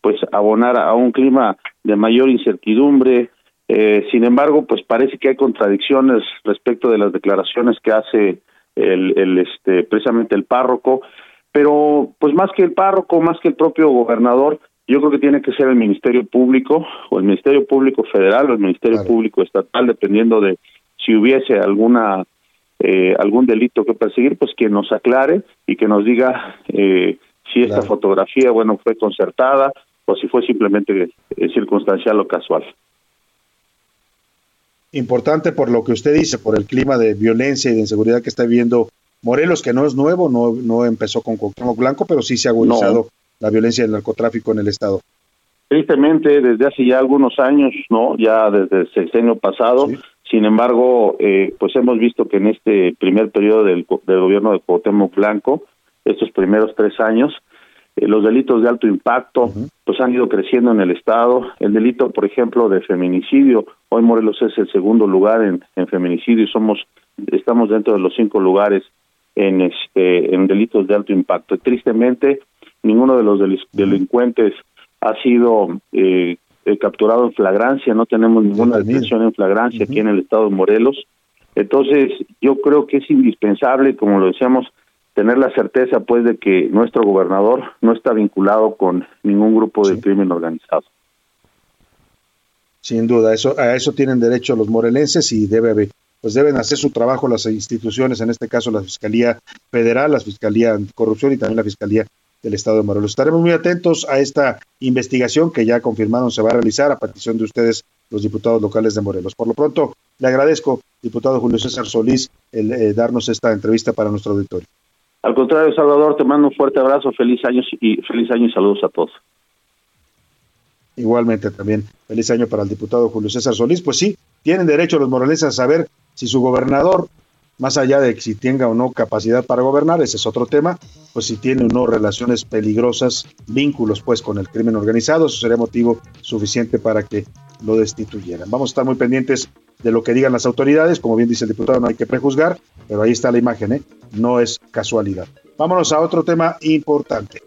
pues abonar a un clima de mayor incertidumbre. Eh, sin embargo, pues parece que hay contradicciones respecto de las declaraciones que hace el, el este precisamente el párroco, pero pues más que el párroco, más que el propio gobernador, yo creo que tiene que ser el Ministerio Público o el Ministerio Público Federal o el Ministerio Público Estatal, dependiendo de si hubiese alguna eh, algún delito que perseguir, pues que nos aclare y que nos diga eh, si esta fotografía, bueno, fue concertada o si fue simplemente eh, circunstancial o casual. Importante por lo que usted dice, por el clima de violencia y de inseguridad que está viviendo Morelos, que no es nuevo, no, no empezó con Cuauhtémoc Blanco, pero sí se ha agudizado la violencia del narcotráfico en el estado. Tristemente, desde hace ya algunos años, no, ya desde el sexenio pasado, sin embargo, eh, pues hemos visto que en este primer periodo del, gobierno de Cuauhtémoc Blanco, estos primeros tres años, los delitos de alto impacto pues han ido creciendo en el estado. El delito, por ejemplo, de feminicidio, hoy Morelos es el segundo lugar en, en feminicidio y somos estamos dentro de los cinco lugares en este en delitos de alto impacto. tristemente, ninguno de los delincuentes ha sido eh, eh, capturado en flagrancia, no tenemos ninguna detención en flagrancia aquí en el estado de Morelos. Entonces, yo creo que es indispensable, como lo decíamos, tener la certeza pues de que nuestro gobernador no está vinculado con ningún grupo de crimen organizado. Sin duda, eso a eso tienen derecho los morelenses y debe pues deben hacer su trabajo las instituciones, en este caso la Fiscalía Federal, la Fiscalía Anticorrupción y también la Fiscalía del Estado de Morelos. Estaremos muy atentos a esta investigación que ya confirmaron se va a realizar a petición de ustedes, los diputados locales de Morelos. Por lo pronto, le agradezco, diputado Julio César Solís, el eh, darnos esta entrevista para nuestro auditorio. Al contrario, Salvador, te mando un fuerte abrazo, feliz año y feliz año y saludos a todos. Igualmente también, feliz año para el diputado Julio César Solís. Pues sí, tienen derecho los morelenses a saber si su gobernador más allá de si tenga o no capacidad para gobernar, ese es otro tema, pues si tiene o no relaciones peligrosas, vínculos pues con el crimen organizado, eso sería motivo suficiente para que lo destituyeran. Vamos a estar muy pendientes de lo que digan las autoridades, como bien dice el diputado, no hay que prejuzgar, pero ahí está la imagen, ¿eh? no es casualidad. Vámonos a otro tema importante.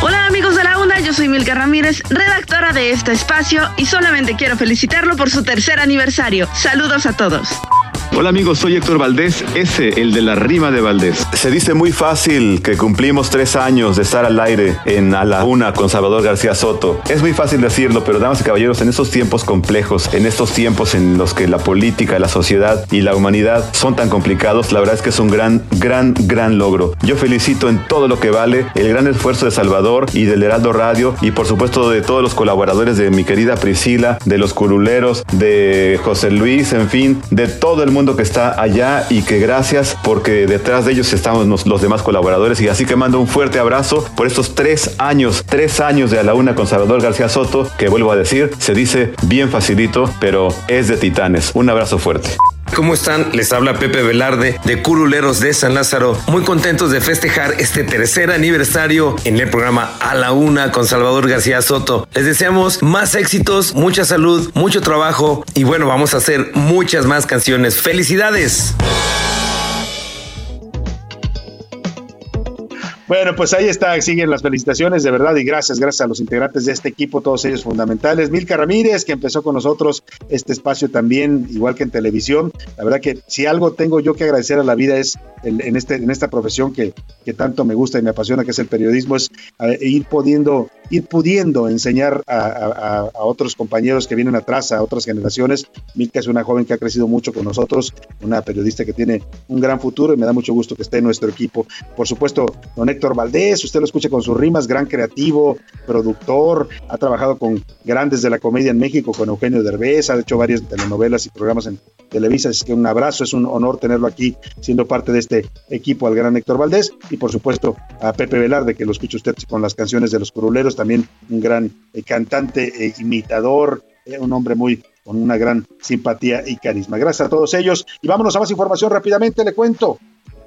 Hola amigos de la UNA, yo soy Milka Ramírez, redactora de este espacio y solamente quiero felicitarlo por su tercer aniversario. Saludos a todos. Hola amigos, soy Héctor Valdés, ese, el de la rima de Valdés. Se dice muy fácil que cumplimos tres años de estar al aire en A la Una con Salvador García Soto. Es muy fácil decirlo, pero damas y caballeros, en estos tiempos complejos, en estos tiempos en los que la política, la sociedad y la humanidad son tan complicados, la verdad es que es un gran, gran, gran logro. Yo felicito en todo lo que vale el gran esfuerzo de Salvador y del Heraldo Radio y por supuesto de todos los colaboradores de mi querida Priscila, de los curuleros, de José Luis, en fin, de todo el mundo que está allá y que gracias porque detrás de ellos estamos los demás colaboradores y así que mando un fuerte abrazo por estos tres años, tres años de a la una con Salvador García Soto, que vuelvo a decir, se dice bien facilito, pero es de titanes. Un abrazo fuerte. ¿Cómo están? Les habla Pepe Velarde de Curuleros de San Lázaro. Muy contentos de festejar este tercer aniversario en el programa A la Una con Salvador García Soto. Les deseamos más éxitos, mucha salud, mucho trabajo y bueno, vamos a hacer muchas más canciones. ¡Felicidades! Bueno, pues ahí está, siguen las felicitaciones, de verdad, y gracias, gracias a los integrantes de este equipo, todos ellos fundamentales. Milka Ramírez, que empezó con nosotros este espacio también, igual que en televisión. La verdad que si algo tengo yo que agradecer a la vida es en, este, esta profesión que, que tanto me gusta y me apasiona, que es el periodismo, es ir pudiendo, ir pudiendo enseñar a, otros compañeros que vienen atrás, a otras generaciones. Milka es una joven que ha crecido mucho con nosotros, una periodista que tiene un gran futuro y me da mucho gusto que esté en nuestro equipo. Por supuesto, don Héctor Valdés, usted lo escucha con sus rimas, gran creativo, productor, ha trabajado con grandes de la comedia en México, con Eugenio Derbez, ha hecho varias telenovelas y programas en Televisa. Así que un abrazo, es un honor tenerlo aquí siendo parte de este equipo al gran Héctor Valdés y por supuesto a Pepe Velarde, que lo escucha usted con las canciones de los curuleros, también un gran eh, cantante, eh, imitador, eh, un hombre muy con una gran simpatía y carisma. Gracias a todos ellos. Y vámonos a más información rápidamente, le cuento.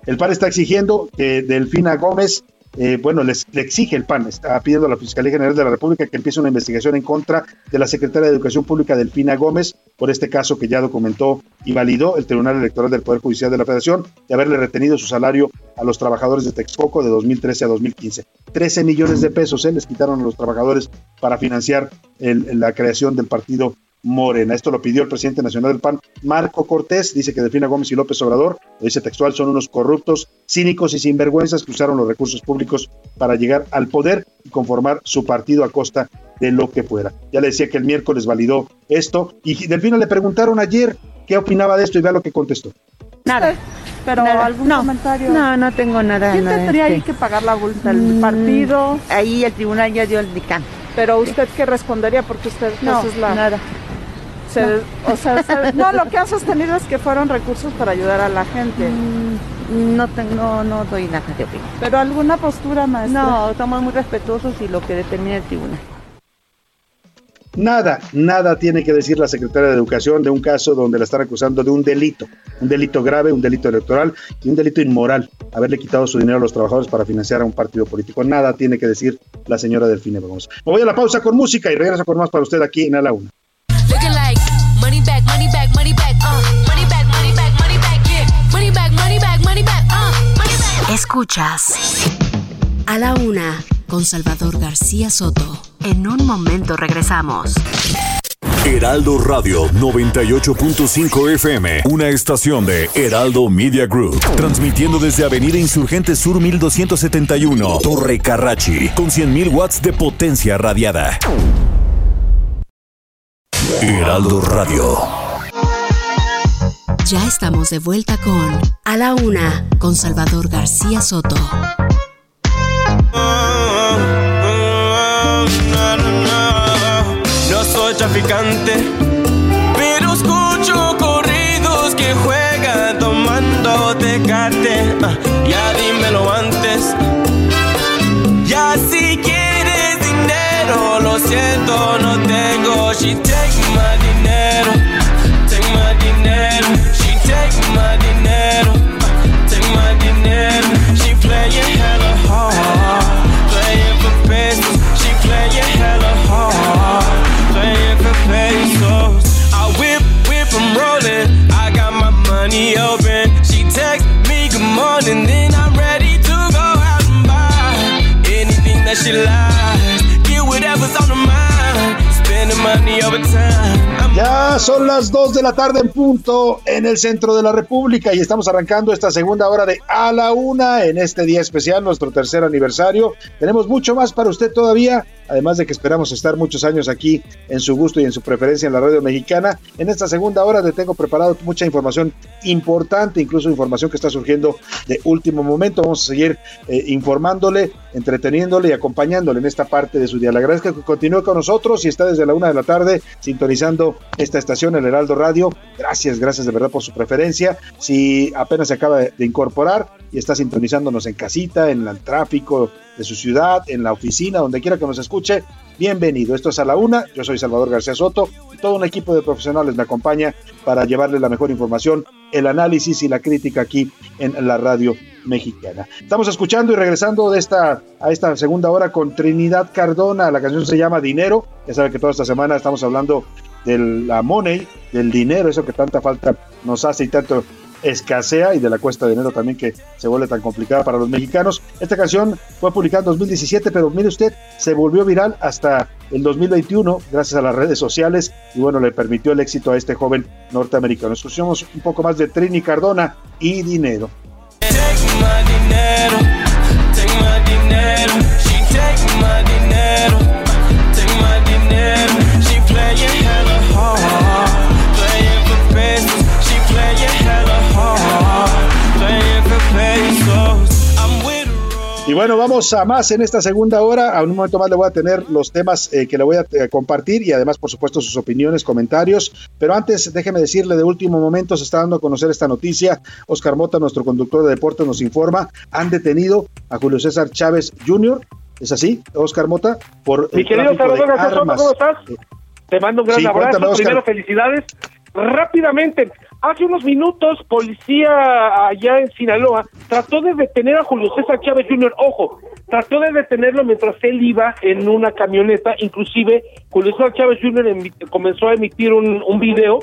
El PAN está exigiendo que Delfina Gómez eh, bueno, les, le exige el PAN, está pidiendo a la Fiscalía General de la República que empiece una investigación en contra de la secretaria de Educación Pública Delfina Gómez por este caso que ya documentó y validó el Tribunal Electoral del Poder Judicial de la Federación de haberle retenido su salario a los trabajadores de Texcoco de 2013 a 2015. 13 millones de pesos se les quitaron a los trabajadores para financiar la creación del partido Morena. Esto lo pidió el presidente nacional del PAN, Marco Cortés. Dice que Delfina Gómez y López Obrador, lo dice textual, son unos corruptos, cínicos y sinvergüenzas que usaron los recursos públicos para llegar al poder y conformar su partido a costa de lo que fuera. Ya le decía que el miércoles validó esto y Delfina le preguntaron ayer qué opinaba de esto y vea lo que contestó. Nada. Pero algún comentario. No, no tengo nada. ¿Quién nada, tendría ahí este. que pagar la multa? ¿El Mm, partido? Ahí el tribunal ya dio el dictamen. Pero usted qué respondería porque usted pues, No, es la nada. Se- No. o sea, se- no, lo que han sostenido es que fueron recursos para ayudar a la gente. Mm, No, tengo, no, no doy nada de opinión. Pero alguna postura maestra. No, somos muy respetuosos y lo que determina el tribunal. Nada, nada tiene que decir la secretaria de Educación de un caso donde la están acusando de un delito, un delito grave, un delito electoral y un delito inmoral, haberle quitado su dinero a los trabajadores para financiar a un partido político. Nada tiene que decir la señora Delfina Gómez. Me voy a la pausa con música y regreso con más para usted aquí en A la Una. Looking like money back, money back, money back, uh. Money back, money back, money back, yeah. Money back, money back, money back, uh. Money back. Escuchas a la una con Salvador García Soto. En un momento regresamos. Heraldo Radio 98.5 FM, una estación de Heraldo Media Group, transmitiendo desde Avenida Insurgente Sur 1271, Torre Carrachi, con 100.000 watts de potencia radiada. Heraldo Radio. Ya estamos de vuelta con A la Una con Salvador García Soto. No soy traficante, pero escucho corridos que juegan tomando tecate. Ah, ya dímelo antes. Ya si quieres dinero, lo siento, no tengo. She take my son las 2 de la tarde en punto en el centro de la República y estamos arrancando esta segunda hora de A la Una en este día especial, nuestro tercer aniversario. Tenemos mucho más para usted todavía, además de que esperamos estar muchos años aquí en su gusto y en su preferencia en la radio mexicana. En esta segunda hora le tengo preparado mucha información importante, incluso información que está surgiendo de último momento. Vamos a seguir eh, informándole, entreteniéndole y acompañándole en esta parte de su día. Le agradezco que continúe con nosotros y está desde la una de la tarde sintonizando esta estación, el Heraldo Radio. Gracias, gracias de verdad por su preferencia. Si apenas se acaba de, incorporar y está sintonizándonos en casita, en el tráfico de su ciudad, en la oficina, donde quiera que nos escuche, bienvenido. Esto es a la una. Yo soy Salvador García Soto todo un equipo de profesionales me acompaña para llevarle la mejor información, el análisis y la crítica aquí en la radio mexicana. Estamos escuchando y regresando de esta a esta segunda hora con Trinidad Cardona. La canción se llama Dinero. Ya sabe que toda esta semana estamos hablando de la money, del dinero, eso que tanta falta nos hace y tanto escasea y de la cuesta de dinero también que se vuelve tan complicada para los mexicanos. Esta canción fue publicada en 2017, pero mire usted, se volvió viral hasta el 2021 gracias a las redes sociales y bueno, le permitió el éxito a este joven norteamericano. Escuchamos un poco más de Trini Cardona y dinero. Hard, playing for pesos. She playing hella hard, playing for pesos. I'm with her. Y bueno, vamos a más en esta segunda hora. A un momento más le voy a tener los temas eh, que le voy a eh, compartir y además, por supuesto, sus opiniones, comentarios. Pero antes, déjeme decirle, de último momento se está dando a conocer esta noticia. Oscar Mota, nuestro conductor de deportes, nos informa. Han detenido a Julio César Chávez Jr., ¿es así, Oscar Mota? Por Mi querido Salvador García. ¿cómo estás? Te mando un gran Sí, abrazo. cuéntame. Primero, felicidades. Rápidamente, hace unos minutos, policía allá en Sinaloa trató de detener a Julio César Chávez Jr. Ojo, trató de detenerlo mientras él iba en una camioneta. Inclusive, Julio César Chávez Jr. comenzó a emitir un, un video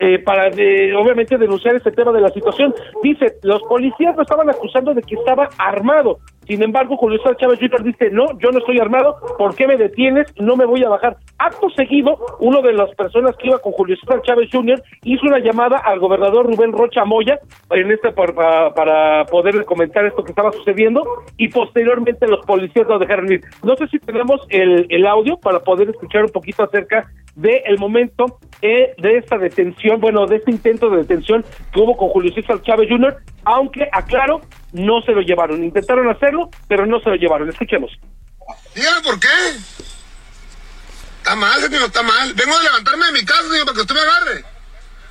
eh, para, de- obviamente, denunciar este tema de la situación. Dice, los policías lo estaban acusando de que estaba armado. Sin embargo, Julio César Chávez Jr. dice, no, yo no estoy armado, ¿por qué me detienes? No me voy a bajar. Acto seguido, uno de las personas que iba con Julio César Chávez Jr. hizo una llamada al gobernador Rubén Rocha Moya en este para, para poder comentar esto que estaba sucediendo y posteriormente los policías lo dejaron ir. No sé si tenemos el, el audio para poder escuchar un poquito acerca del momento eh, de esta detención, bueno, de este intento de detención que hubo con Julio César Chávez Jr., aunque, aclaro, no se lo llevaron. Intentaron hacerlo, pero no se lo llevaron. Escuchemos. Dígame por qué. Está mal, señor, está mal. Vengo a levantarme de mi casa, señor, para que usted me agarre.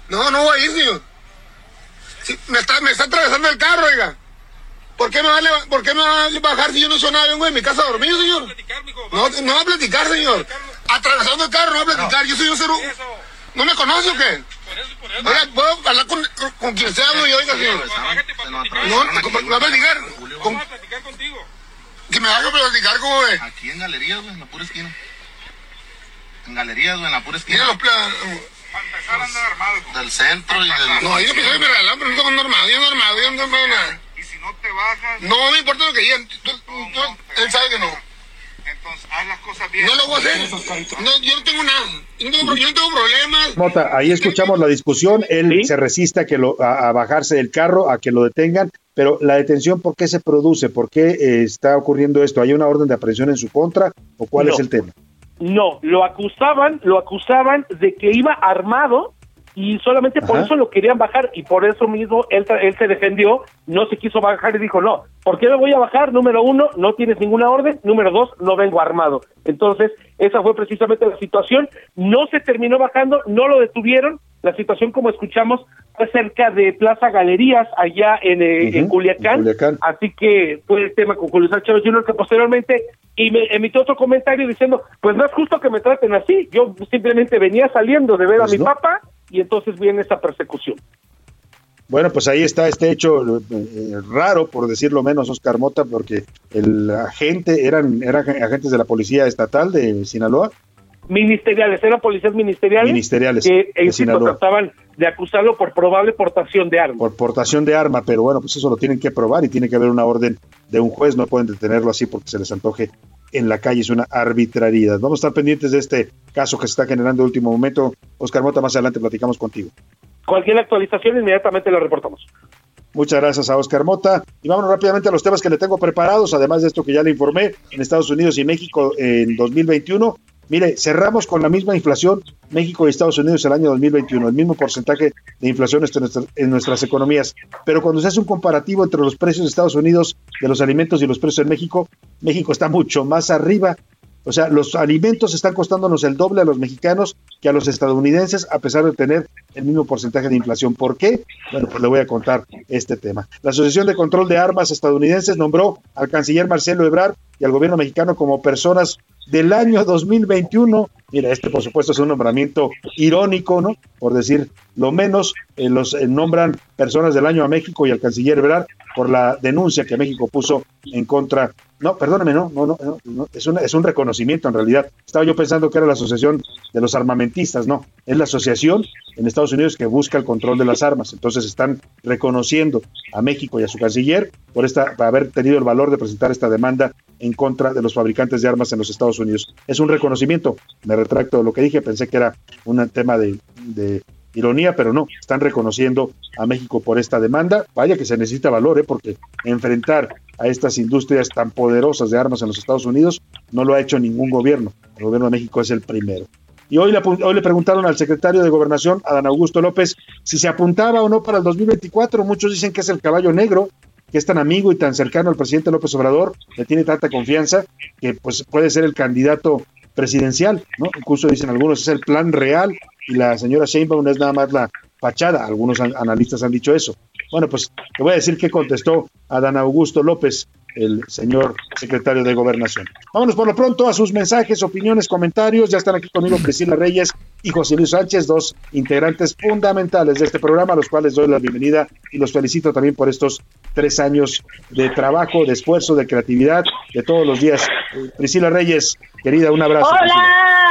No, no voy a ir, señor. Sí, me, está, me está atravesando el carro, oiga. ¿Por qué, me va a ¿Por qué me va a bajar si yo no soy nada? Vengo de mi casa a dormir, señor. No, no va a platicar, señor. Atravesando el carro, no va a platicar. Yo soy un ser ¿No me conoce o qué? Oiga, ¿puedo hablar con, con, con quien sea, y oiga, señor? No, no, ¿cómo va a platicar? Con- Que me haga platicar como es. Aquí en galerías, güey, en la pura esquina. En galerías, güey, en la pura esquina. Mira los planos. Del centro y del. No, yo pensé que me regalaban, pero no tengo normal, yo normal, yo no tengo nada. Y si no te bajas. No me importa lo que digan, tú- tú- él sabe que no. Entonces, haz las cosas bien. No lo voy a hacer. No, yo no tengo nada. Yo no tengo, yo no tengo problemas. Mota, ahí escuchamos la discusión. Él se resiste a, que lo, a, a bajarse del carro, a que lo detengan. Pero la detención, ¿por qué se produce? ¿Por qué eh, está ocurriendo esto? ¿Hay una orden de aprehensión en su contra o cuál No. es el tema? No, lo acusaban, lo acusaban de que iba armado y solamente por eso lo querían bajar y por eso mismo él, él se defendió, no se quiso bajar y dijo, no, ¿por qué me voy a bajar? Número uno, no tienes ninguna orden, número dos, no vengo armado. Entonces, esa fue precisamente la situación, no se terminó bajando, no lo detuvieron, la situación como escuchamos fue cerca de Plaza Galerías, allá en, eh, en Culiacán, en Culiacán. Así que fue el tema con Julio Chávez Jr. que posteriormente y me emitió otro comentario diciendo, pues no es justo que me traten así, yo simplemente venía saliendo de ver Pues a mi no. papá y entonces viene esta persecución. Bueno, pues ahí está este hecho eh, raro, por decirlo menos, Oscar Mota, porque el agente eran, eran agentes de la policía estatal de Sinaloa. Ministeriales, eran policías ministeriales, Ministeriales que de insisto, Sinaloa. trataban de acusarlo por probable portación de armas. por portación de arma, pero bueno, pues eso lo tienen que probar y tiene que haber una orden de un juez, no pueden detenerlo así porque se les antoje en la calle, es una arbitrariedad. Vamos a estar pendientes de este caso que se está generando de último momento. Oscar Mota, más adelante platicamos contigo. Cualquier actualización inmediatamente la reportamos. Muchas gracias a Oscar Mota. Y vámonos rápidamente a los temas que le tengo preparados, además de esto que ya le informé en Estados Unidos y México en 2021. Mire, cerramos con la misma inflación México y Estados Unidos el año 2021, el mismo porcentaje de inflación en nuestras, en nuestras economías. Pero cuando se hace un comparativo entre los precios de Estados Unidos de los alimentos y los precios en México, México está mucho más arriba. O sea, los alimentos están costándonos el doble a los mexicanos que a los estadounidenses, a pesar de tener el mismo porcentaje de inflación. ¿Por qué? Bueno, pues le voy a contar este tema. La Asociación de Control de Armas estadounidenses nombró al canciller Marcelo Ebrard y al gobierno mexicano como personas del año 2021. Mira, este por supuesto es un nombramiento irónico, ¿no? Por decir lo menos, eh, los eh, nombran personas del año a México y al canciller Ebrard por la denuncia que México puso en contra. No, perdóname, no, no, no, no, es, una- es un reconocimiento en realidad. Estaba yo pensando que era la Asociación de los Armamentistas, no, es la asociación en Estados Unidos que busca el control de las armas. Entonces están reconociendo a México y a su canciller por esta, por haber tenido el valor de presentar esta demanda en contra de los fabricantes de armas en los Estados Unidos. Es un reconocimiento, me retracto de lo que dije, pensé que era un tema de, ironía, pero no, están reconociendo a México por esta demanda. Vaya que se necesita valor, ¿eh? porque enfrentar a estas industrias tan poderosas de armas en los Estados Unidos no lo ha hecho ningún gobierno. El gobierno de México es el primero. Y hoy le, hoy le preguntaron al secretario de Gobernación, Adán Augusto López, si se apuntaba o no para el 2024. Muchos dicen que es el caballo negro, que es tan amigo y tan cercano al presidente López Obrador, le tiene tanta confianza que pues puede ser el candidato presidencial, ¿no? Incluso dicen algunos es el plan real y la señora Sheinbaum es nada más la fachada, algunos an- analistas han dicho eso. Bueno, pues te voy a decir qué contestó Adán Augusto López, el señor secretario de Gobernación. Vámonos por lo pronto a sus mensajes, opiniones, comentarios. Ya están aquí conmigo Priscila Reyes y José Luis Sánchez, dos integrantes fundamentales de este programa, a los cuales doy la bienvenida y los felicito también por estos tres años de trabajo, de esfuerzo, de creatividad, de todos los días. Eh, Priscila Reyes, querida, un abrazo. Priscila.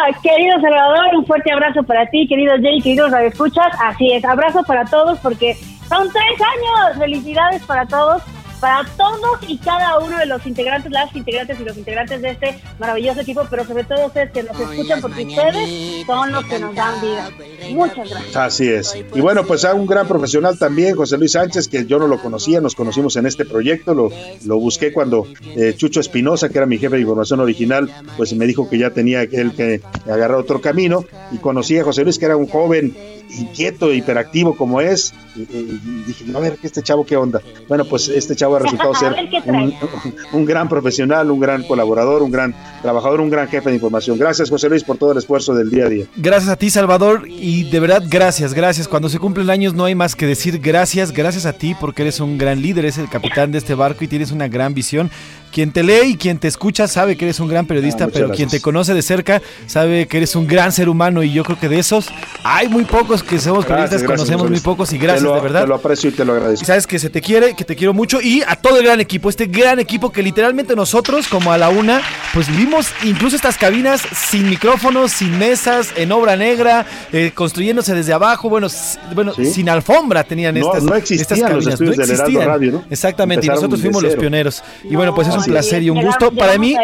Hola, querido Salvador, un fuerte abrazo para ti, querido Jay, queridos radioescuchas. Así es, abrazo para todos porque son tres años. Felicidades para todos, para todos y cada uno de los integrantes, las integrantes y los integrantes de este maravilloso equipo, pero sobre todo ustedes que nos escuchan porque ustedes son los que nos dan vida. Muchas gracias. Así es. Y bueno, pues a un gran profesional también, José Luis Sánchez, que yo no lo conocía, nos conocimos en este proyecto, lo, lo busqué cuando eh, Chucho Espinosa, que era mi jefe de información original, pues me dijo que ya tenía él que agarrar otro camino, y conocí a José Luis, que era un joven inquieto, hiperactivo como es, y, y- y dije, a ver, este chavo, ¿qué onda? Bueno, pues este chavo ha resultado ser un gran profesional, un gran colaborador, un gran trabajador, un gran jefe de información. Gracias, José Luis, por todo el esfuerzo del día a día. Gracias a ti, Salvador, y de verdad, gracias, gracias. Cuando se cumplen años no hay más que decir gracias, gracias a ti porque eres un gran líder, eres el capitán de este barco y tienes una gran visión. Quien te lee y quien te escucha sabe que eres un gran periodista, Ah, pero gracias. quien te conoce de cerca sabe que eres un gran ser humano y yo creo que de esos hay muy pocos que somos periodistas, Gracias, conocemos muy pocos y gracias lo- de verdad. Te lo aprecio y te lo agradezco. Y sabes que se te quiere, que te quiero mucho y a todo el gran equipo, este gran equipo que literalmente nosotros como a la una, pues vimos incluso estas cabinas sin micrófonos, sin mesas, en obra negra, eh, construyéndose desde abajo, bueno, bueno, Sí. sin alfombra tenían No- estas, no existían estas los cabinas, del Heraldo Radio, ¿no? Exactamente, y nosotros fuimos los pioneros. Y bueno, pues es un placer y un llegamos- gusto para mí.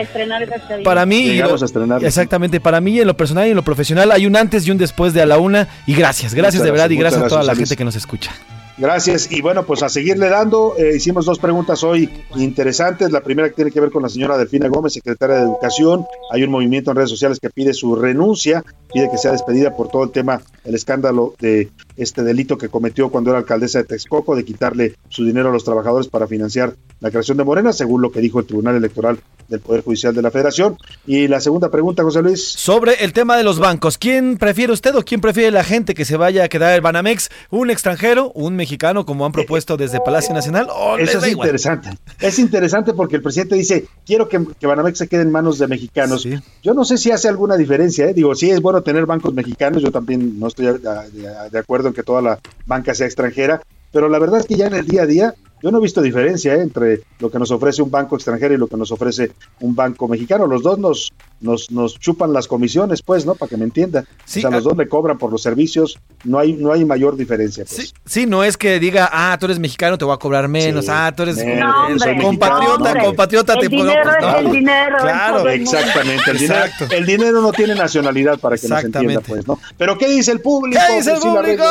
Para mí, Llegamos a exactamente, para mí en lo personal y en lo profesional hay un antes y un después de a la una y gracias, gracias Muchas de verdad y gracias, a toda la gente que nos escucha. Gracias. Y bueno, pues a seguirle dando, eh, hicimos dos preguntas hoy interesantes. La primera que tiene que ver con la señora Delfina Gómez, secretaria de Educación. Hay un movimiento en redes sociales que pide su renuncia, pide que sea despedida por todo el tema, el escándalo de este delito que cometió cuando era alcaldesa de Texcoco, de quitarle su dinero a los trabajadores para financiar la creación de Morena, según lo que dijo el Tribunal Electoral del Poder Judicial de la Federación. Y la segunda pregunta, José Luis. Sobre el tema de los bancos, ¿quién prefiere usted o quién prefiere la gente que se vaya a quedar el Banamex? ¿Un extranjero, un mexicano, como han propuesto desde Palacio Nacional? ¿O les Eso es igual? interesante. Es interesante porque el presidente dice, quiero que, que Banamex se quede en manos de mexicanos. Yo no sé si hace alguna diferencia. ¿eh? Digo, sí es bueno tener bancos mexicanos. Yo también no estoy de acuerdo en que toda la banca sea extranjera. Pero la verdad es que ya en el día a día yo no he visto diferencia ¿eh? entre lo que nos ofrece un banco extranjero y lo que nos ofrece un banco mexicano. Los dos nos, nos, nos chupan las comisiones, pues, ¿no? Para que me entienda. Sí, o sea, los ah. dos le cobran por los servicios. No hay, no hay mayor diferencia. Pues. Sí, no es que diga, ah, tú eres mexicano, te voy a cobrar menos, Sí, ah, tú eres eh, soy compatriota, compatriota, el te puedo dinero es el dinero, Claro. Exactamente, el dinero, Exacto. el dinero no tiene nacionalidad para que nos entienda, pues, ¿no? Pero ¿qué dice el público? ¿Qué dice el público?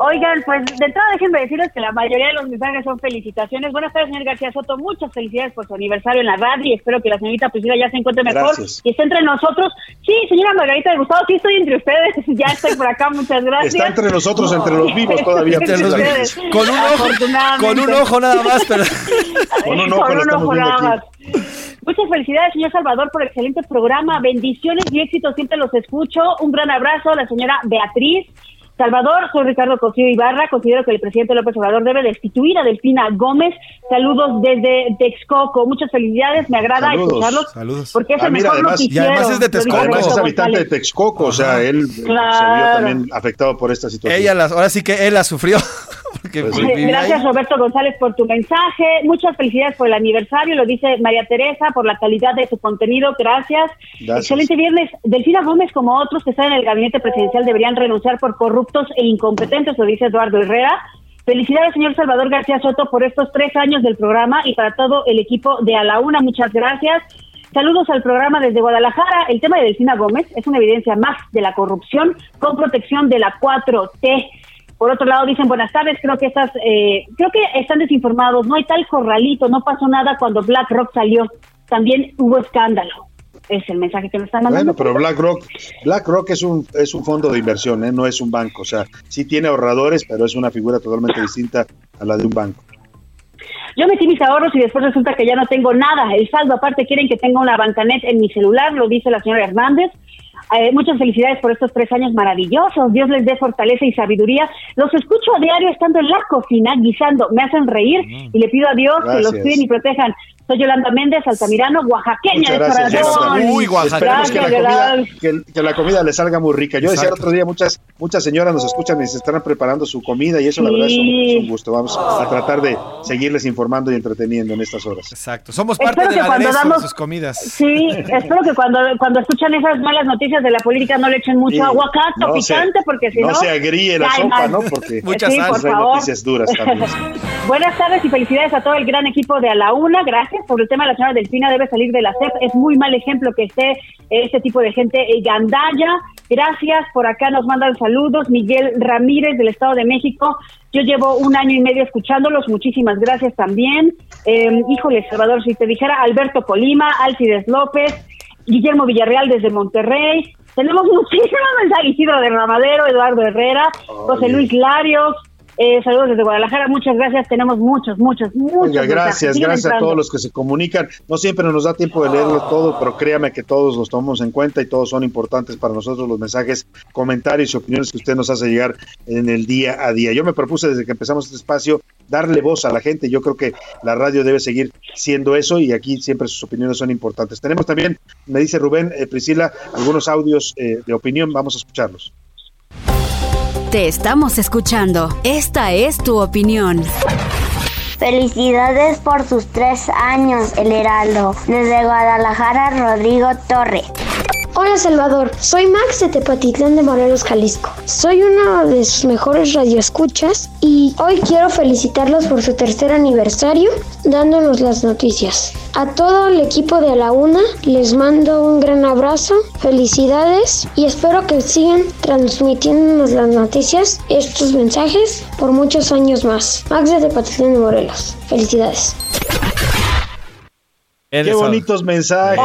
Oigan, pues de entrada déjenme decirles que la mayoría de los mensajes son felicitaciones. Buenas tardes, señor García Soto. Muchas felicidades por su aniversario en la radio y espero que la señorita Priscila ya se encuentre mejor Gracias. y esté entre nosotros. Sí, señora Margarita de Gustavo, sí estoy entre ustedes. Ya estoy por acá, muchas gracias. Está entre nosotros, entre los vivos todavía. Entre los vivos. Con un ojo, con un ojo nada más, pero Con un ojo Con un ojo nada más. Muchas felicidades, señor Salvador, por el excelente programa. Bendiciones y éxitos, siempre los escucho. Un gran abrazo a la señora Beatriz. Salvador, soy Ricardo Cosío Ibarra. Considero que el presidente López Obrador debe destituir a Delfina Gómez. Saludos desde Texcoco. Muchas felicidades, me agrada Saludos. escucharlos. Saludos. Porque es Ah, el mira, mejor además-. Y además es de Texcoco. Además es habitante de. Texcoco, o sea, él eh, se vio Claro. también afectado por esta situación. ella las, ahora sí que él la sufrió. Porque Pues pues, Gracias ahí. Roberto González por tu mensaje. Muchas felicidades por el aniversario, lo dice María Teresa, por la calidad de su contenido. Gracias. Gracias. Excelente viernes. Delfina Gómez, como otros que están en el gabinete presidencial, deberían renunciar por corruptos e incompetentes, lo dice Eduardo Herrera. Felicidades, señor Salvador García Soto, por estos tres años del programa y para todo el equipo de A la Una. Muchas gracias. Saludos al programa desde Guadalajara. El tema de Delfina Gómez es una evidencia más de la corrupción con protección de la 4T. Por otro lado, dicen buenas tardes, creo que estas, eh, creo que están desinformados, no hay tal corralito, no pasó nada cuando BlackRock salió, también hubo escándalo. Es el mensaje que nos están mandando. Bueno, pero BlackRock, BlackRock es un es un fondo de inversión, ¿eh? no es un banco, o sea, sí tiene ahorradores, pero es una figura totalmente distinta a la de un banco. Yo metí mis ahorros y después resulta que ya no tengo nada. El saldo aparte quieren que tenga una bancanet en mi celular, lo dice la señora Hernández. Eh, muchas felicidades por estos tres años maravillosos. Dios les dé fortaleza y sabiduría. Los escucho a diario estando en la cocina, guisando. Me hacen reír y le pido a Dios que los cuiden y protejan. Soy Yolanda Méndez, Altamirano, oaxaqueña Muchas de corazón. Esperemos que la, comida, Yolanda. que, que la comida le salga muy rica. Yo decía el otro día, muchas muchas señoras nos escuchan y se están preparando su comida y eso la verdad es un, Sí. es un gusto. Vamos a tratar de seguirles informando y entreteniendo en estas horas. Exacto. Somos Espero parte cuando aderezo de damos- sus comidas. Sí, espero que cuando, cuando escuchan esas malas noticias de la política no le echen mucho Sí, aguacate se- picante porque si no... no se agríe la sopa, mal. ¿no? Porque Mucha sí, por hay favor. noticias duras también. Buenas tardes y felicidades a todo el gran equipo de A la Una. Gracias. Sobre el tema de la señora Delfina debe salir de la CEP. Es muy mal ejemplo que esté este tipo de gente eh, gandalla. Gracias. Por acá nos mandan saludos. Miguel Ramírez del Estado de México. Yo llevo un año y medio escuchándolos. Muchísimas gracias también. Eh, híjole, Salvador, si te dijera Alberto Colima, Alcides López, Guillermo Villarreal desde Monterrey. Tenemos muchísimos mensajes. Isidro de Ramadero, Eduardo Herrera, José Luis Larios. Eh, saludos desde Guadalajara, muchas gracias. Tenemos muchos, muchos, muchos. Oiga, gracias, gracias a todos los que se comunican. No siempre nos da tiempo de leerlo todo, pero créame que todos los tomamos en cuenta y todos son importantes para nosotros los mensajes, comentarios y opiniones que usted nos hace llegar en el día a día. Yo me propuse desde que empezamos este espacio darle voz a la gente. Yo creo que la radio debe seguir siendo eso y aquí siempre sus opiniones son importantes. Tenemos también, me dice Rubén, eh, Priscila, algunos audios eh, de opinión. Vamos a escucharlos. Te estamos escuchando. Esta es tu opinión. Felicidades por sus tres años, el Heraldo. Desde Guadalajara, Rodrigo Torre. Hola Salvador, soy Max de Tepatitlán de Morelos, Jalisco. Soy uno de sus mejores radioescuchas y hoy quiero felicitarlos por su tercer aniversario dándonos las noticias. A todo el equipo de A la Una les mando un gran abrazo, felicidades y espero que sigan transmitiéndonos las noticias, estos mensajes, por muchos años más. Max de Tepatitlán de Morelos, felicidades. Qué bonitos mensajes.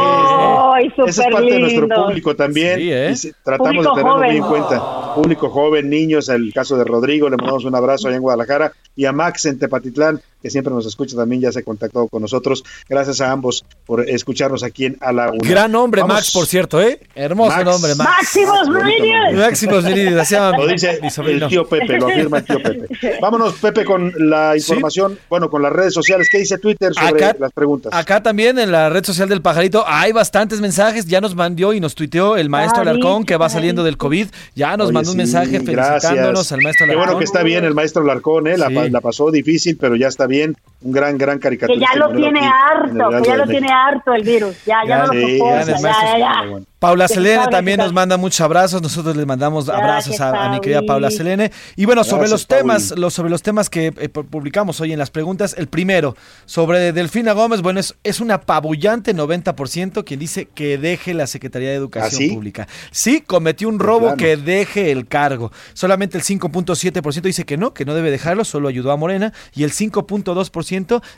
¡Ay, Ese es parte de nuestro público también. Sí, ¿eh? y tratamos Público de tenerlo muy en cuenta. Público joven, niños, el caso de Rodrigo, le mandamos un abrazo allá en Guadalajara. Y a Max en Tepatitlán, que siempre nos escucha también, ya se contactó con nosotros. Gracias a ambos por escucharnos aquí en A la Una. Gran hombre, Vamos. Max, por cierto, ¿eh? Hermoso Max. nombre, Max. ¡Máximos Meridian! Máximos Meridian, así Lo mi- dice mi sobrino. el tío Pepe, lo afirma el tío Pepe. Vámonos, Pepe, con la información, bueno, con las redes sociales. ¿Qué dice Twitter sobre Acá- las preguntas? Acá también en la red social del pajarito hay bastantes mensajes. Ya nos mandó y nos tuiteó el maestro Alarcón que va saliendo del COVID. Ya nos Oye, mandó un sí, mensaje gracias. felicitándonos al maestro Qué Alarcón. bueno que está bien el maestro Larcón, ¿eh? La, Sí. la pasó difícil, pero ya está bien. Un gran, gran Que caricaturista. ya lo tiene aquí harto, que ya lo México. tiene harto el virus. Ya, ya no lo soporta. Ya, ya, ya. Paula Que Selene también que nos manda muchos abrazos, nosotros les mandamos abrazos a, a mi querida. Paula Selene. Y bueno, sobre Gracias, los temas, los, sobre los temas que eh, pu- publicamos hoy en las preguntas, el primero, sobre Delfina Gómez, bueno, es, es un apabullante 90% quien dice que deje la Secretaría de Educación ¿Ah, sí? Pública. Sí, cometió un robo que deje el cargo. Solamente el 5.7% dice que no, que no debe dejarlo, solo ayudó a Morena. Y el 5.2%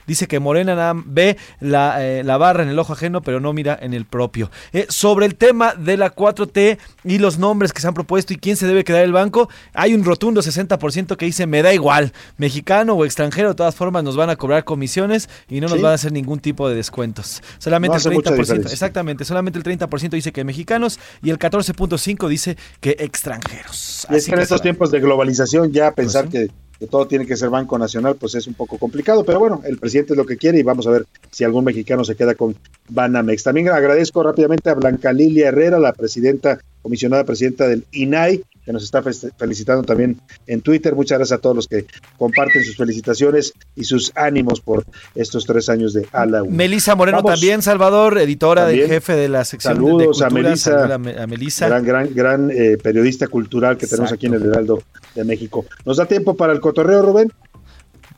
dice que Morena nada ve la, eh, la barra en el ojo ajeno, pero no mira en el propio. Eh, sobre el tema de la 4T y los nombres que se han propuesto y quién se debe quedar en el banco, hay un rotundo 60% que dice me da igual, mexicano o extranjero, de todas formas nos van a cobrar comisiones y no nos Sí. van a hacer ningún tipo de descuentos. Solamente No el mucha 30%, diferencia. exactamente, solamente el 30% dice que mexicanos y el 14.5 dice que extranjeros. Y es Así que en estos tiempos de globalización ya pensar Pues que, que todo tiene que ser Banco Nacional, pues es un poco complicado, pero bueno, el presidente es lo que quiere y vamos a ver si algún mexicano se queda con Banamex. También agradezco rápidamente a Blanca Lilia Herrera, la presidenta, comisionada presidenta del INAI, que nos está fe- felicitando también en Twitter. Muchas gracias a todos los que comparten sus felicitaciones y sus ánimos por estos tres años de ALA. Melisa Moreno Vamos. también, Salvador, editora También. del jefe de la sección de- Saludos de a cultura. A Me- a Melisa. Gran, gran, gran eh, periodista cultural que tenemos aquí en el Heraldo de México. ¿Nos da tiempo para el cotorreo, Rubén?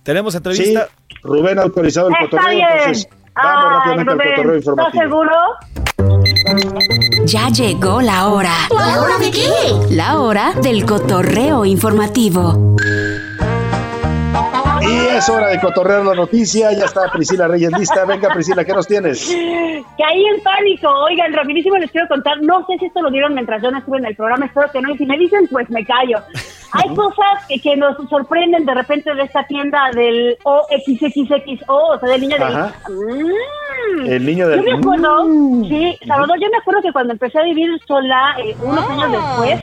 Tenemos entrevista. Sí, Rubén ha autorizado el Está cotorreo, bien. entonces vamos Ay, rápidamente al Rubén, cotorreo ¿Estás informativo. seguro? Ya llegó la hora. ¿La hora de qué? La hora del cotorreo informativo. Y es hora de cotorrear la noticia. Ya está Priscila Reyes lista. Venga, Priscila, ¿qué nos tienes? Caí en pánico. Oigan, rapidísimo les quiero contar. No sé si esto lo dieron mientras yo no estuve en el programa. Espero que no. Y si me dicen, pues me callo. Hay cosas que, que nos sorprenden de repente de esta tienda del OXXXO, o sea, del niño de... Mm. El niño del- Yo me acuerdo, sí, Salvador, yo me acuerdo que cuando empecé a vivir sola, eh, unos años después,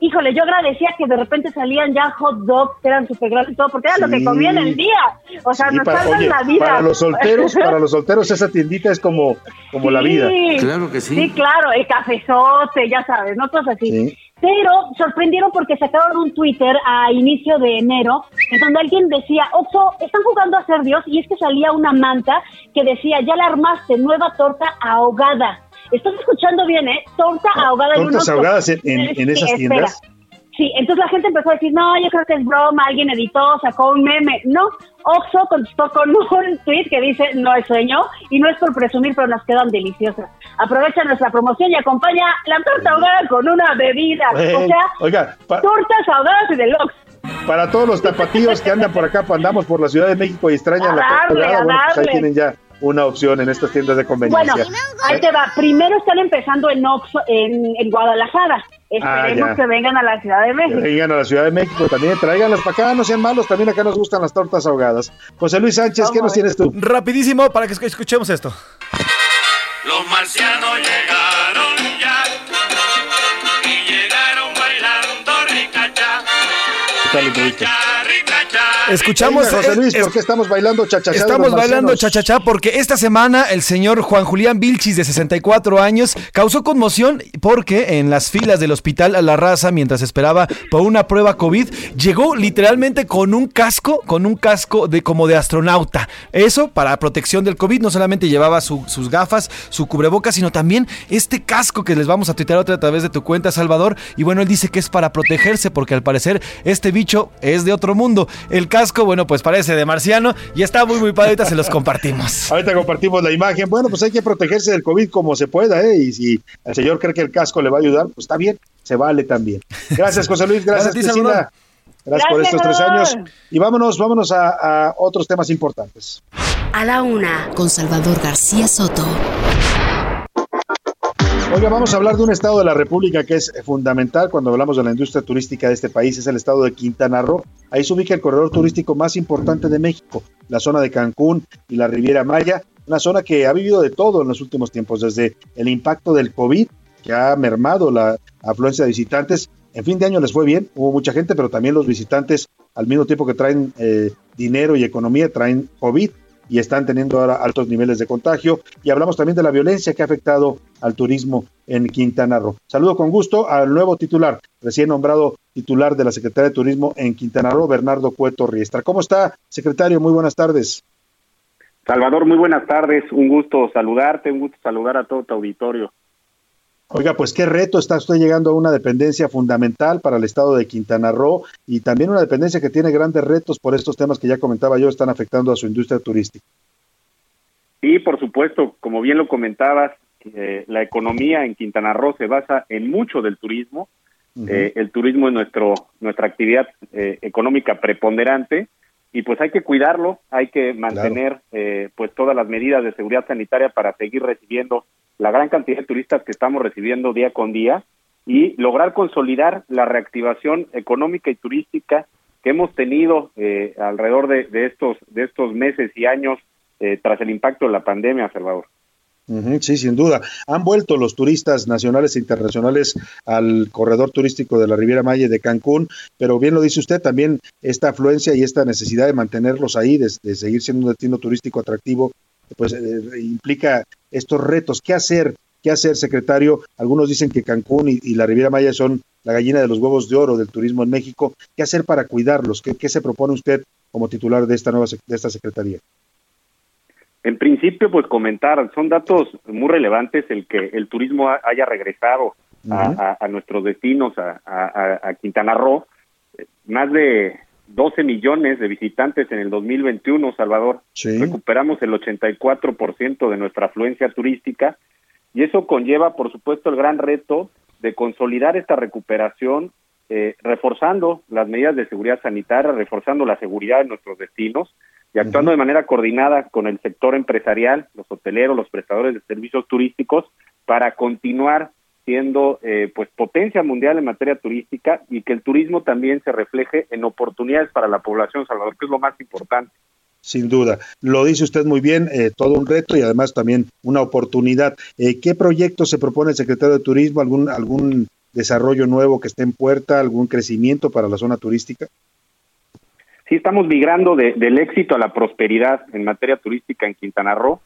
híjole, yo agradecía que de repente salían ya hot dogs, que eran súper grandes y todo, porque era lo que Sí. comía en el día. O sea, nos para, salvan oye, la vida. para los solteros, para los solteros esa tiendita es como, como la vida. Sí, claro, el cafezote, ya sabes, ¿no? Cosas así. Sí. Pero sorprendieron porque sacaron un Twitter a inicio de enero en donde alguien decía, Oxo, están jugando a ser Dios y es que salía una manta que decía, ya la armaste, nueva torta ahogada. Estás escuchando bien, ¿eh? Torta ahogada. en Tortas ahogadas en, en- esas espera. tiendas. Sí, entonces la gente empezó a decir, no, yo creo que es broma, alguien editó, sacó un meme. No, Oxo contestó con un tweet que dice, no es sueño, y no es por presumir, pero nos quedan deliciosas. Aprovecha nuestra promoción y acompaña la torta ahogada con una bebida. o sea, oiga, tortas ahogadas en el Oxxo. para todos los tapatíos que andan por acá, pues, andamos por la Ciudad de México y extrañan A la torta darle, ahogada, a bueno, pues ahí darle. tienen ya una opción en estas tiendas de Bueno, conveniencia. ahí te va. Primero están empezando en Oxxo, en, en Guadalajara. Esperemos Ah, que vengan a la Ciudad de Que México. vengan a la Ciudad de México también, tráiganlas para acá, no sean malos, también acá nos gustan las tortas ahogadas. José Luis Sánchez, ¿qué nos tienes tú? Rapidísimo para que esc- escuchemos esto. Los marcianos llegaron ya y llegaron bailando ricachá. ¿Qué tal, entrevista? Escuchamos, Venga, José eh, Luis, es- ¿por qué estamos bailando chachachá? Estamos bailando chachachá porque esta semana el señor Juan Julián Vilchis, de 64 años, causó conmoción porque en las filas del hospital a la raza, mientras esperaba por una prueba COVID, llegó literalmente con un casco, con un casco de como de astronauta. Eso para protección del COVID, no solamente llevaba su- sus gafas, su cubrebocas, sino también este casco que les vamos a tuitear otra a través de tu cuenta, Salvador. Y bueno, él dice que es para protegerse porque al parecer este bicho es de otro mundo. El casco, bueno, pues parece de marciano y está muy, muy padre. Ahorita se los compartimos. Ahorita compartimos la imagen. Bueno, pues hay que protegerse del COVID como se pueda, ¿eh? Y si el señor cree que el casco le va a ayudar, pues está bien, se vale también. Gracias, José Luis. Gracias, Gracias a ti, Salvador. Cristina. Gracias, por estos tres años. Y vámonos, vámonos a, a otros temas importantes. A la una, con Salvador García Soto. Oiga, vamos a hablar de un estado de la República que es fundamental cuando hablamos de la industria turística de este país, es el estado de Quintana Roo. Ahí se ubica el corredor turístico más importante de México, la zona de Cancún y la Riviera Maya, una zona que ha vivido de todo en los últimos tiempos, desde el impacto del COVID, que ha mermado la afluencia de visitantes. En fin de año les fue bien, hubo mucha gente, pero también los visitantes, al mismo tiempo que traen eh, dinero y economía, traen COVID y están teniendo ahora altos niveles de contagio. Y hablamos también de la violencia que ha afectado al turismo en Quintana Roo. Saludo con gusto al nuevo titular, recién nombrado titular de la Secretaría de Turismo en Quintana Roo, Bernardo Cueto Riestra. ¿Cómo está, secretario? Muy buenas tardes. Salvador, muy buenas tardes. Un gusto saludarte, un gusto saludar a todo tu auditorio. Oiga, pues qué reto está usted llegando a una dependencia fundamental para el estado de Quintana Roo y también una dependencia que tiene grandes retos por estos temas que ya comentaba yo están afectando a su industria turística. Sí, por supuesto, como bien lo comentabas, eh, la economía en Quintana Roo se basa en mucho del turismo. Eh, el turismo es nuestro nuestra actividad eh, económica preponderante y pues hay que cuidarlo, hay que mantener eh, pues todas las medidas de seguridad sanitaria para seguir recibiendo la gran cantidad de turistas que estamos recibiendo día con día y lograr consolidar la reactivación económica y turística que hemos tenido eh, alrededor de, estos de estos meses y años eh, tras el impacto de la pandemia, Salvador. Sí, sin duda. Han vuelto los turistas nacionales e internacionales al corredor turístico de la Riviera Maya de Cancún, pero bien lo dice usted, también esta afluencia y esta necesidad de mantenerlos ahí, de seguir siendo un destino turístico atractivo, pues eh, implica estos retos. ¿Qué hacer? ¿Qué hacer, secretario? Algunos dicen que Cancún y, y la Riviera Maya son la gallina de los huevos de oro del turismo en México. ¿Qué hacer para cuidarlos? ¿Qué, qué se propone usted como titular de esta nueva de esta secretaría? En principio, pues comentar, son datos muy relevantes el que el turismo ha- haya regresado a, a- a nuestros destinos, a, a- Quintana Roo. Eh, Más de 12 millones de visitantes en el 2021, Salvador. Recuperamos el 84% de nuestra afluencia turística y eso conlleva, por supuesto, el gran reto de consolidar esta recuperación, eh, reforzando las medidas de seguridad sanitaria, reforzando la seguridad de nuestros destinos y actuando de manera coordinada con el sector empresarial, los hoteleros, los prestadores de servicios turísticos, para continuar siendo eh, pues potencia mundial en materia turística y que el turismo también se refleje en oportunidades para la población Salvador, que es lo más importante. Sin duda. Lo dice usted muy bien, eh, todo un reto y además también una oportunidad. Eh, ¿Qué proyecto se propone el secretario de Turismo? ¿Algún, ¿Algún desarrollo nuevo que esté en puerta? ¿Algún crecimiento para la zona turística? Sí, estamos migrando de- del éxito a la prosperidad en materia turística en Quintana Roo,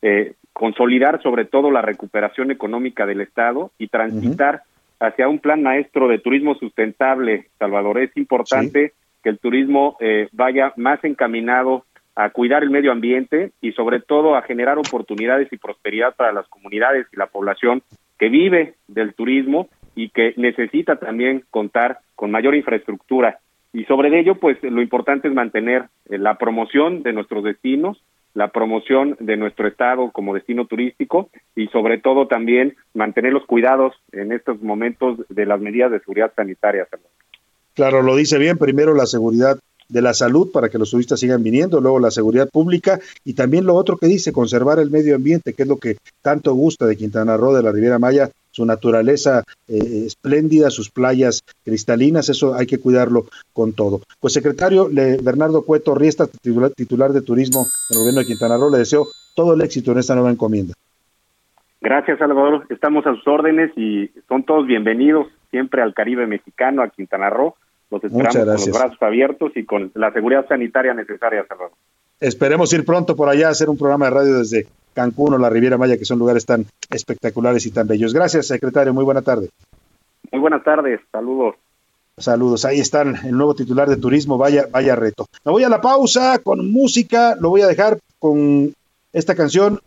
eh, consolidar sobre todo la recuperación económica del Estado y transitar hacia un plan maestro de turismo sustentable, Salvador. Es importante que el turismo eh, vaya más encaminado a cuidar el medio ambiente y sobre todo a generar oportunidades y prosperidad para las comunidades y la población que vive del turismo y que necesita también contar con mayor infraestructura. Y sobre ello, pues lo importante es mantener eh, la promoción de nuestros destinos, la promoción de nuestro estado como destino turístico y sobre todo también mantener los cuidados en estos momentos de las medidas de seguridad sanitaria. Claro, lo dice bien. Primero la seguridad de la salud para que los turistas sigan viniendo, luego la seguridad pública y también lo otro que dice, conservar el medio ambiente, que es lo que tanto gusta de Quintana Roo, de la Riviera Maya, su naturaleza eh, espléndida, sus playas cristalinas, eso hay que cuidarlo con todo. Pues secretario le- Bernardo Cueto Riesta, titular, titular de turismo del gobierno de Quintana Roo, le deseo todo el éxito en esta nueva encomienda. Gracias, Salvador. Estamos a sus órdenes y son todos bienvenidos siempre al Caribe mexicano, a Quintana Roo. Los esperamos con los brazos abiertos y con la seguridad sanitaria necesaria, Salvador. Esperemos ir pronto por allá a hacer un programa de radio desde Cancún o la Riviera Maya, que son lugares tan espectaculares y tan bellos. Gracias, secretario. Muy buena tarde. Muy buenas tardes, saludos. Saludos, ahí están el nuevo titular de turismo, vaya, vaya reto. Me voy a la pausa con música, lo voy a dejar con esta canción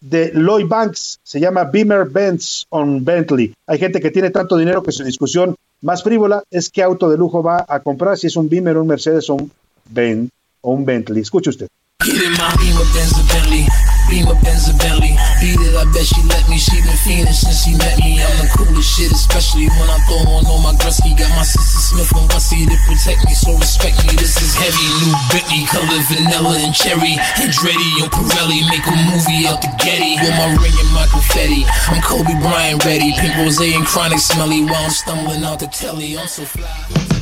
de Lloyd Banks, se llama Beamer Benz on Bentley. Hay gente que tiene tanto dinero que su discusión más frívola es qué auto de lujo va a comprar, si es un Beamer, un Mercedes o un Ben o un Bentley. Escuche usted. Get in my Beamer Benz Bentley, Beamer Benz a Bentley. Beat it, I bet she let me. She been fiending since she met me. I'm the coolest shit, especially when I throw on all my Gretzky. Got my sister Smith and Wessie to protect me, so respect me. This is heavy, new Bentley, color vanilla and cherry. Andretti on Pirelli, make a movie out the Getty. With my ring and my confetti, I'm Kobe Bryant ready. Pink rose and chronic smelly while I'm stumbling out the telly. I'm so fly.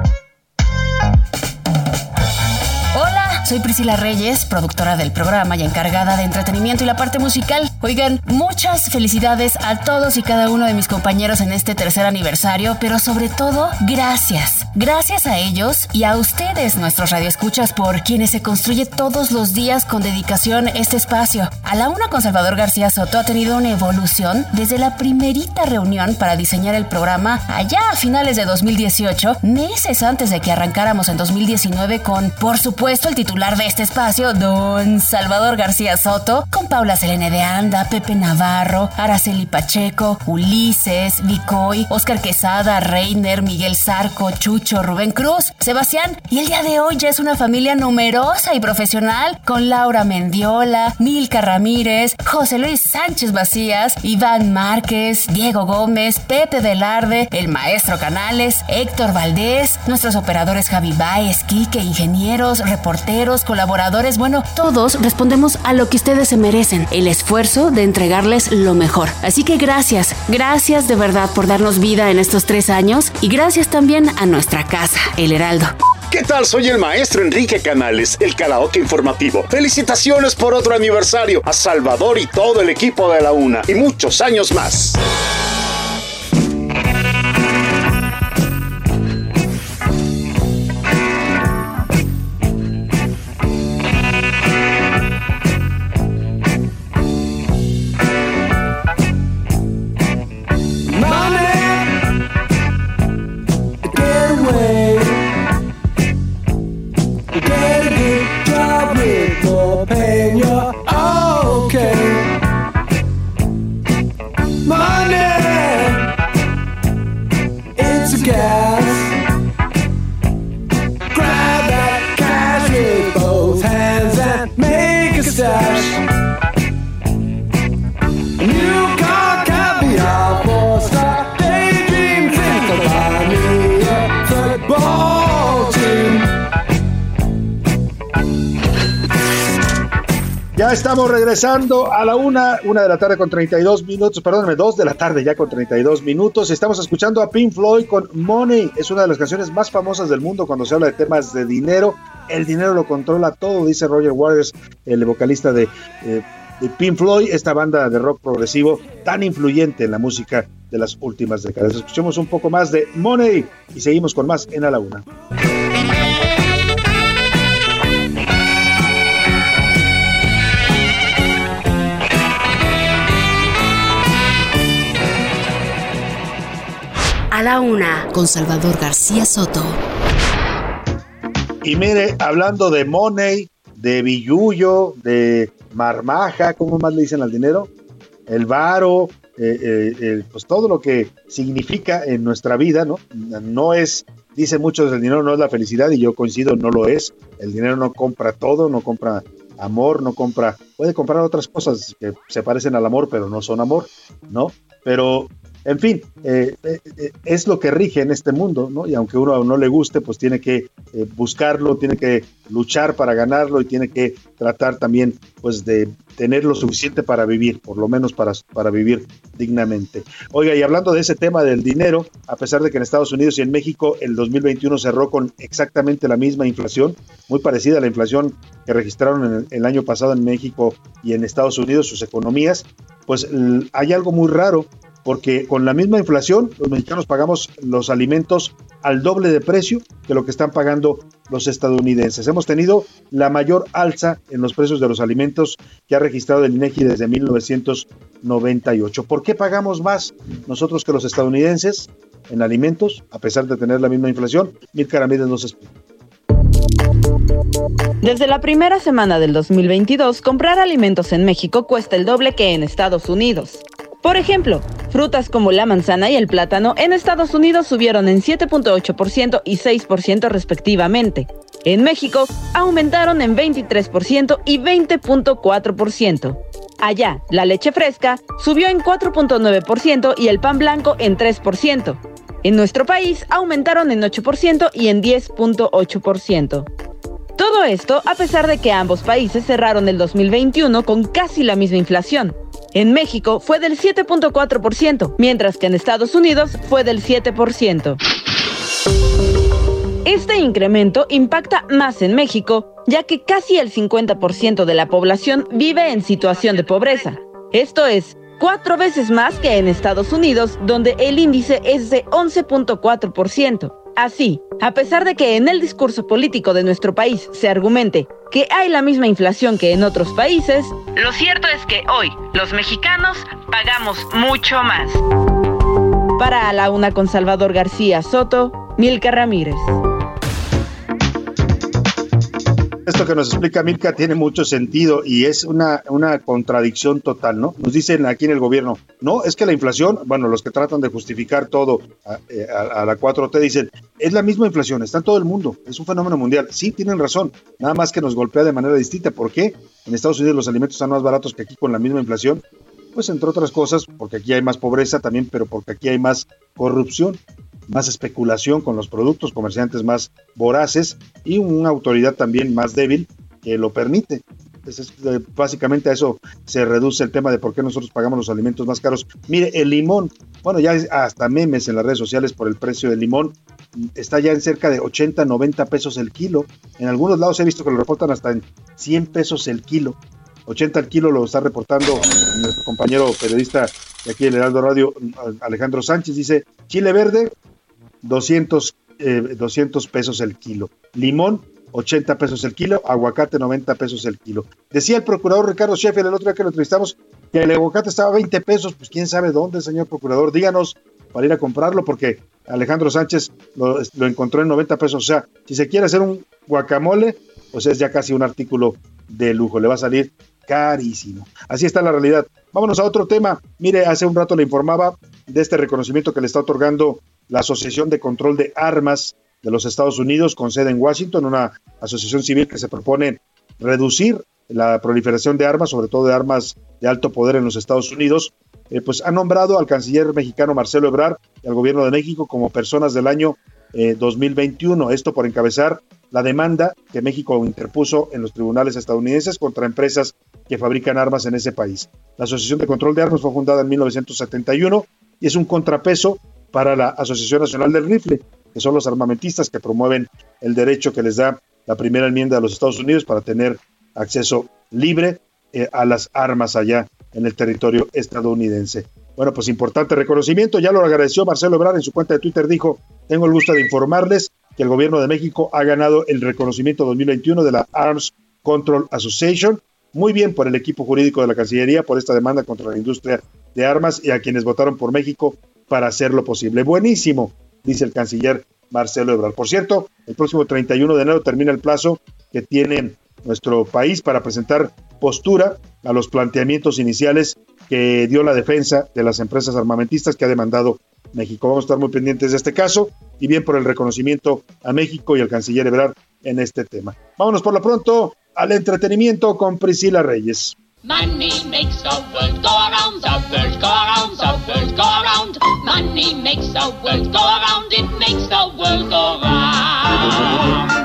Soy Priscila Reyes, productora del programa y encargada de entretenimiento y la parte musical. Oigan, muchas felicidades a todos y cada uno de mis compañeros en este tercer aniversario, pero sobre todo, gracias. Gracias a ellos y a ustedes, nuestros radioescuchas, por quienes se construye todos los días con dedicación este espacio. A la una con Salvador García Soto ha tenido una evolución desde la primerita reunión para diseñar el programa allá a finales de 2018, meses antes de que arrancáramos en 2019 con, por supuesto, el titular de este espacio, don Salvador García Soto, con Paula Selene de Anda, Pepe Navarro, Araceli Pacheco, Ulises, Vicoy, Oscar Quesada, Reiner, Miguel Zarco, Chucho, Rubén Cruz, Sebastián, y el día de hoy ya es una familia numerosa y profesional con Laura Mendiola, Milka Ramírez, José Luis Sánchez Vacías, Iván Márquez, Diego Gómez, Pepe Velarde, el maestro Canales, Héctor Valdés, nuestros operadores Javi Baez, Quique, ingenieros, reporteros, colaboradores, bueno, todos respondemos a lo que ustedes se merecen, el esfuerzo de entregarles lo mejor. Así que gracias, gracias de verdad por darnos vida en estos tres años y gracias también a nuestra casa, El Heraldo. ¿Qué tal? Soy el maestro Enrique Canales, el karaoke informativo. Felicitaciones por otro aniversario a Salvador y todo el equipo de la UNA y muchos años más. Regresando a la una, una de la tarde con 32 minutos, perdóname, dos de la tarde ya con 32 minutos. Estamos escuchando a Pink Floyd con Money. Es una de las canciones más famosas del mundo cuando se habla de temas de dinero. El dinero lo controla todo, dice Roger Waters, el vocalista de, eh, Pink Floyd, esta banda de rock progresivo tan influyente en la música de las últimas décadas. Escuchemos un poco más de Money y seguimos con más en A la Una. A la una, con Salvador García Soto. Y mire, hablando de money, de billuyo, de marmaja, ¿cómo más le dicen al dinero? El varo, eh, eh, eh, pues todo lo que significa en nuestra vida, ¿no? No es, dicen muchos, el dinero no es la felicidad y yo coincido, no lo es. El dinero no compra todo, no compra amor, no compra, puede comprar otras cosas que se parecen al amor, pero no son amor, ¿no? Pero en fin, eh, eh, eh, es lo que rige en este mundo, ¿no? Y aunque uno no le guste, pues tiene que buscarlo, tiene que luchar para ganarlo y tiene que tratar también, pues, de tener lo suficiente para vivir, por lo menos para, para vivir dignamente. Oiga, y hablando de ese tema del dinero, a pesar de que en Estados Unidos y en México el 2021 cerró con exactamente la misma inflación, muy parecida a la inflación que registraron en el, año pasado en México y en Estados Unidos, sus economías, pues hay algo muy raro porque con la misma inflación los mexicanos pagamos los alimentos al doble de precio que lo que están pagando los estadounidenses. Hemos tenido la mayor alza en los precios de los alimentos que ha registrado el INEGI desde 1998. ¿Por qué pagamos más nosotros que los estadounidenses en alimentos a pesar de tener la misma inflación? Mil Ramírez nos explica. Desde la primera semana del 2022, comprar alimentos en México cuesta el doble que en Estados Unidos. Por ejemplo, frutas como la manzana y el plátano en Estados Unidos subieron en 7.8% y 6% respectivamente. En México aumentaron en 23% y 20.4%. Allá, la leche fresca subió en 4.9% y el pan blanco en 3%. En nuestro país aumentaron en 8% y en 10.8%. Todo esto a pesar de que ambos países cerraron el 2021 con casi la misma inflación. En México fue del 7.4%, mientras que en Estados Unidos fue del 7%. Este incremento impacta más en México, ya que casi el 50% de la población vive en situación de pobreza. Esto es cuatro veces más que en Estados Unidos, donde el índice es de 11.4%. Así, a pesar de que en el discurso político de nuestro país se argumente que hay la misma inflación que en otros países, lo cierto es que hoy los mexicanos pagamos mucho más. Para A la una con Salvador García Soto, Milka Ramírez. Esto que nos explica Milka tiene mucho sentido y es una, una contradicción total, ¿no? Nos dicen aquí en el gobierno, no, es que la inflación, bueno, los que tratan de justificar todo a, eh, a- la 4T dicen, es la misma inflación, está en todo el mundo, es un fenómeno mundial. Sí, tienen razón, nada más que nos golpea de manera distinta. ¿Por qué? En Estados Unidos los alimentos están más baratos que aquí con la misma inflación. Pues entre otras cosas, porque aquí hay más pobreza también, pero porque aquí hay más corrupción más especulación con los productos, comerciantes más voraces y una autoridad también más débil que lo permite. Entonces, eh, básicamente a eso se reduce el tema de por qué nosotros pagamos los alimentos más caros. Mire, el limón, bueno, ya hasta memes en las redes sociales por el precio del limón, está ya en cerca de 80, 90 pesos el kilo. En algunos lados he visto que lo reportan hasta en 100 pesos el kilo. 80 el kilo lo está reportando nuestro compañero periodista de aquí del Heraldo Radio, Alejandro Sánchez, dice, chile verde, 200, eh, 200 pesos el kilo. Limón, 80 pesos el kilo. Aguacate, 90 pesos el kilo. Decía el procurador Ricardo Sheffield el otro día que lo entrevistamos que el aguacate estaba a 20 pesos. Pues quién sabe dónde, señor procurador. Díganos para ir a comprarlo porque Alejandro Sánchez lo, lo encontró en 90 pesos. O sea, si se quiere hacer un guacamole, pues es ya casi un artículo de lujo. Le va a salir carísimo. Así está la realidad. Vámonos a otro tema. Mire, hace un rato le informaba de este reconocimiento que le está otorgando la Asociación de Control de Armas de los Estados Unidos, con sede en Washington, una asociación civil que se propone reducir la proliferación de armas, sobre todo de armas de alto poder en los Estados Unidos, eh, pues ha nombrado al canciller mexicano Marcelo Ebrard y al gobierno de México como personas del año eh, 2021. Esto por encabezar la demanda que México interpuso en los tribunales estadounidenses contra empresas que fabrican armas en ese país. La Asociación de Control de Armas fue fundada en 1971 y es un contrapeso para la Asociación Nacional del Rifle, que son los armamentistas que promueven el derecho que les da la primera enmienda de los Estados Unidos para tener acceso libre eh, a las armas allá en el territorio estadounidense. Bueno, pues importante reconocimiento, ya lo agradeció Marcelo Ebrard en su cuenta de Twitter, dijo, tengo el gusto de informarles el gobierno de México ha ganado el reconocimiento 2021 de la Arms Control Association. Muy bien por el equipo jurídico de la Cancillería por esta demanda contra la industria de armas y a quienes votaron por México para hacerlo posible. Buenísimo, dice el canciller Marcelo Ebrard. Por cierto, el próximo 31 de enero termina el plazo que tiene nuestro país para presentar postura a los planteamientos iniciales que dio la defensa de las empresas armamentistas que ha demandado México. Vamos a estar muy pendientes de este caso y bien por el reconocimiento a México y al canciller Ebrard en este tema. Vámonos por lo pronto al entretenimiento con Priscila Reyes. Money makes the world go around, the world go around, the world go around. Money makes the world go around, it makes the world go round.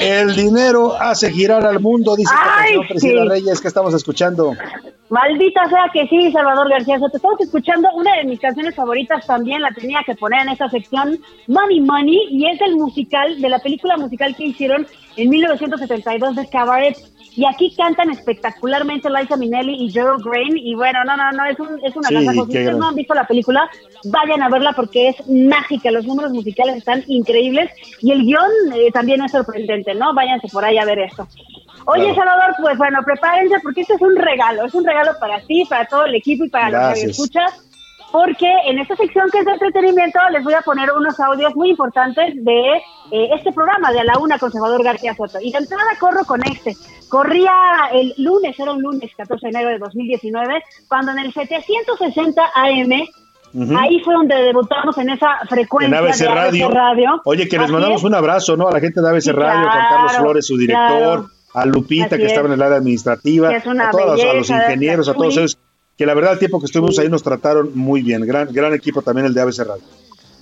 El dinero hace girar al mundo, dice Ay, canción Priscila sí. Reyes que estamos escuchando. Maldita sea que sí, Salvador García Soto. Estamos escuchando una de mis canciones favoritas también, la tenía que poner en esta sección, Money Money, y es el musical, de la película musical que hicieron en 1972 de Cabaret. Y aquí cantan espectacularmente Liza Minnelli y Gerald Grain. Y bueno, no, no, no, es, un, es una Sí, agasajo. Si ustedes no han visto la película, vayan a verla porque es mágica. Los números musicales están increíbles y el guion eh, también es sorprendente, ¿no? Váyanse por ahí a ver esto. Oye, Claro. Salvador, pues bueno, prepárense porque este es un regalo, es un regalo para ti, para todo el equipo y para los que escuchas, porque en esta sección que es de entretenimiento les voy a poner unos audios muy importantes de eh, este programa de A la Una con Salvador García Soto. Y de entrada corro con este. Corría el lunes, era un lunes 14 de enero de 2019, cuando en el 760 AM, ahí fue donde debutamos en esa frecuencia En ABC de Radio. Radio. Oye, que les mandamos es. un abrazo, ¿no? A la gente de ABC Sí, Radio, claro, Carlos Flores, su director, claro. a Lupita, Así que es. estaba en el área administrativa, a todos los- a los belleza, ingenieros, a todos ellos, que la verdad el tiempo que estuvimos ahí nos trataron muy bien. Gran, gran equipo también el de ABC Radio.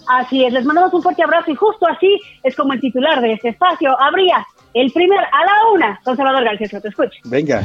Así es, les mandamos un fuerte abrazo y justo así es como el titular de este espacio habría el primer a la una con Salvador García Soto. Escuche. Venga.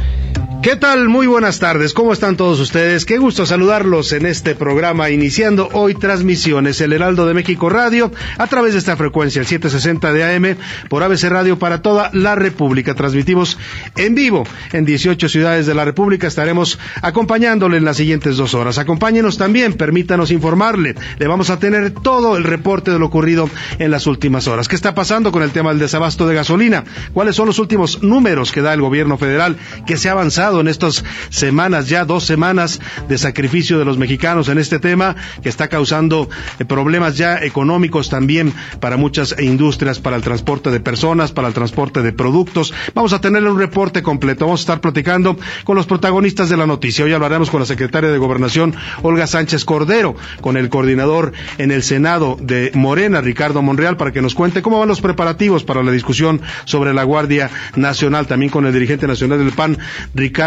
¿Qué tal? Muy buenas tardes. ¿Cómo están todos ustedes? Qué gusto saludarlos en este programa iniciando hoy transmisiones El Heraldo de México Radio a través de esta frecuencia el 760 de AM por ABC Radio para toda la República. Transmitimos en vivo en 18 ciudades de la República. Estaremos acompañándole en las siguientes dos horas. Acompáñenos también, permítanos informarle. Le vamos a tener todo el reporte de lo ocurrido en las últimas horas. ¿Qué está pasando con el tema del desabasto de gasolina? ¿Cuáles son los últimos números que da el gobierno federal? ¿Qué se ha avanzado en estas semanas, ya dos semanas de sacrificio de los mexicanos en este tema que está causando eh, problemas ya económicos también para muchas industrias, para el transporte de personas, para el transporte de productos? Vamos a tener un reporte completo. Vamos a estar platicando con los protagonistas de la noticia. Hoy hablaremos con la secretaria de Gobernación, Olga Sánchez Cordero, con el coordinador en el Senado de Morena, Ricardo Monreal, para que nos cuente cómo van los preparativos para la discusión sobre la Guardia Nacional, también con el dirigente nacional del PAN, Ricardo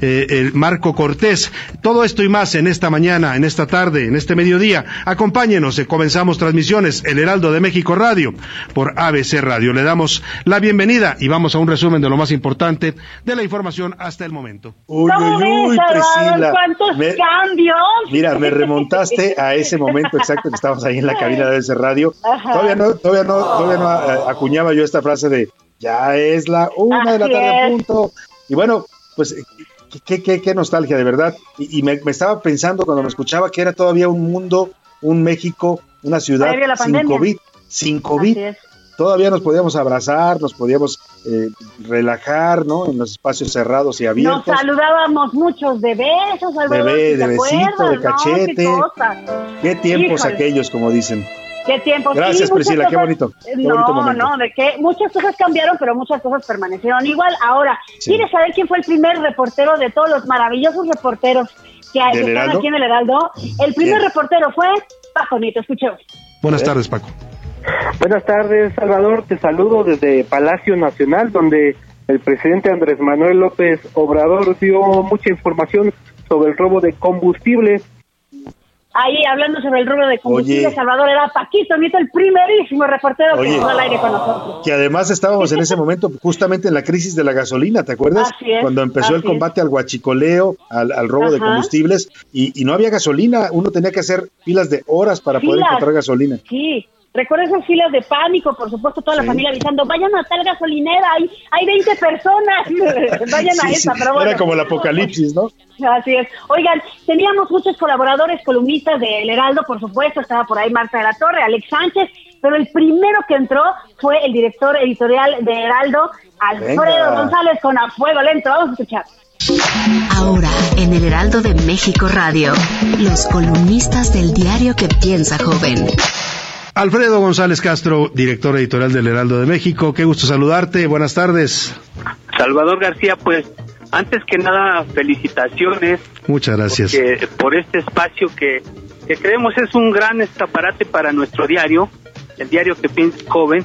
eh, el Marco Cortés. Todo esto y más en esta mañana, en esta tarde, en este mediodía. Acompáñenos, eh, comenzamos transmisiones, El Heraldo de México Radio, por ABC Radio. Le damos la bienvenida y vamos a un resumen de lo más importante de la información hasta el momento. Uy, ¿Cómo uy, uy? Priscila. ¿Cuántos Me- cambios? Mira, me remontaste a ese momento exacto que estábamos ahí en la cabina de ese radio. Ajá. Todavía no, todavía no, todavía no eh, acuñaba yo esta frase de ya es la una de la tarde punto. Y bueno, pues eh, qué, qué, qué nostalgia de verdad. Y, y me, me estaba pensando cuando me escuchaba que era todavía un mundo, un México, una ciudad sin. COVID, sin COVID. Todavía nos podíamos abrazar, nos podíamos eh, relajar, ¿no? En los espacios cerrados y Nos abiertos. saludábamos muchos de besos, Salvador. De be- ¿te de besito, acuerdas, de no? cachete. Qué cosa. Qué tiempos Híjole. aquellos, como dicen. Qué tiempo. Gracias, Sí, Priscila, qué bonito, qué no, bonito momento. no, de que muchas cosas cambiaron, pero muchas cosas permanecieron igual. Ahora, Sí. ¿quieres saber quién fue el primer reportero de todos los maravillosos reporteros que, hay- ¿Del que están Heraldo? aquí en el Heraldo? El primer reportero fue Paco Nieto, escuchemos. Buenas tardes, Paco. Buenas tardes, Salvador. Te saludo desde Palacio Nacional, donde el presidente Andrés Manuel López Obrador dio mucha información sobre el robo de combustible. Ahí hablando sobre el rubro de combustible, Oye. Salvador era Paquito Nieto, el primerísimo reportero Oye. que estuvo al aire con nosotros. Que además estábamos en ese momento justamente en la crisis de la gasolina, ¿te acuerdas? Así es, Cuando empezó el así es. combate al guachicoleo, al, al robo de Ajá. combustibles, y, y no había gasolina, uno tenía que hacer filas de horas para poder Filas. encontrar gasolina. Sí, recuerdo esas filas de pánico, por supuesto, toda la Sí. familia avisando, vayan a tal gasolinera, hay, hay 20 personas, vayan a esa, sí, pero bueno. Era como el apocalipsis, ¿no? Así es. Oigan, teníamos muchos colaboradores, columnistas de El Heraldo, por supuesto, estaba por ahí Marta de la Torre, Alex Sánchez, pero el primero que entró fue el director editorial de Heraldo, Alfredo Venga. González, con A Fuego Lento. Vamos a escuchar. Ahora, en el Heraldo de México Radio, los columnistas del diario que piensa joven. Alfredo González Castro, director editorial del Heraldo de México, qué gusto saludarte, buenas tardes. Salvador García, pues antes que nada felicitaciones Muchas gracias. que- por este espacio que, que creemos es un gran escaparate para nuestro diario, el diario que piensa joven,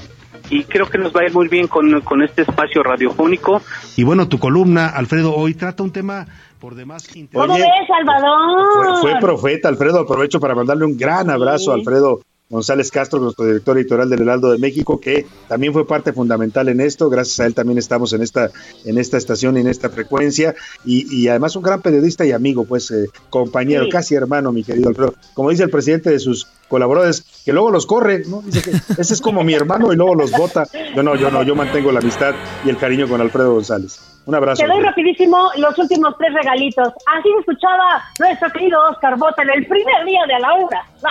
y creo que nos va a ir muy bien con, con este espacio radiofónico. Y bueno, tu columna, Alfredo, hoy trata un tema por demás ¿Cómo Oye, ves, Salvador? Fue, fue profeta, Alfredo. Aprovecho para mandarle un gran abrazo a Alfredo González Castro, nuestro director editorial del Heraldo de México, que también fue parte fundamental en esto. Gracias a él también estamos en esta, en esta estación y en esta frecuencia. Y, y además un gran periodista y amigo, pues eh, compañero, Sí. casi hermano, mi querido Alfredo. Como dice el presidente de sus colaboradores, que luego los corre, ¿no? Dice que ese es como mi hermano y luego los vota. Yo no, yo no, yo mantengo la amistad y el cariño con Alfredo González. Un abrazo. Te doy rapidísimo los últimos tres regalitos. Así escuchaba nuestro querido Oscar Bota en el primer día de la obra. Va.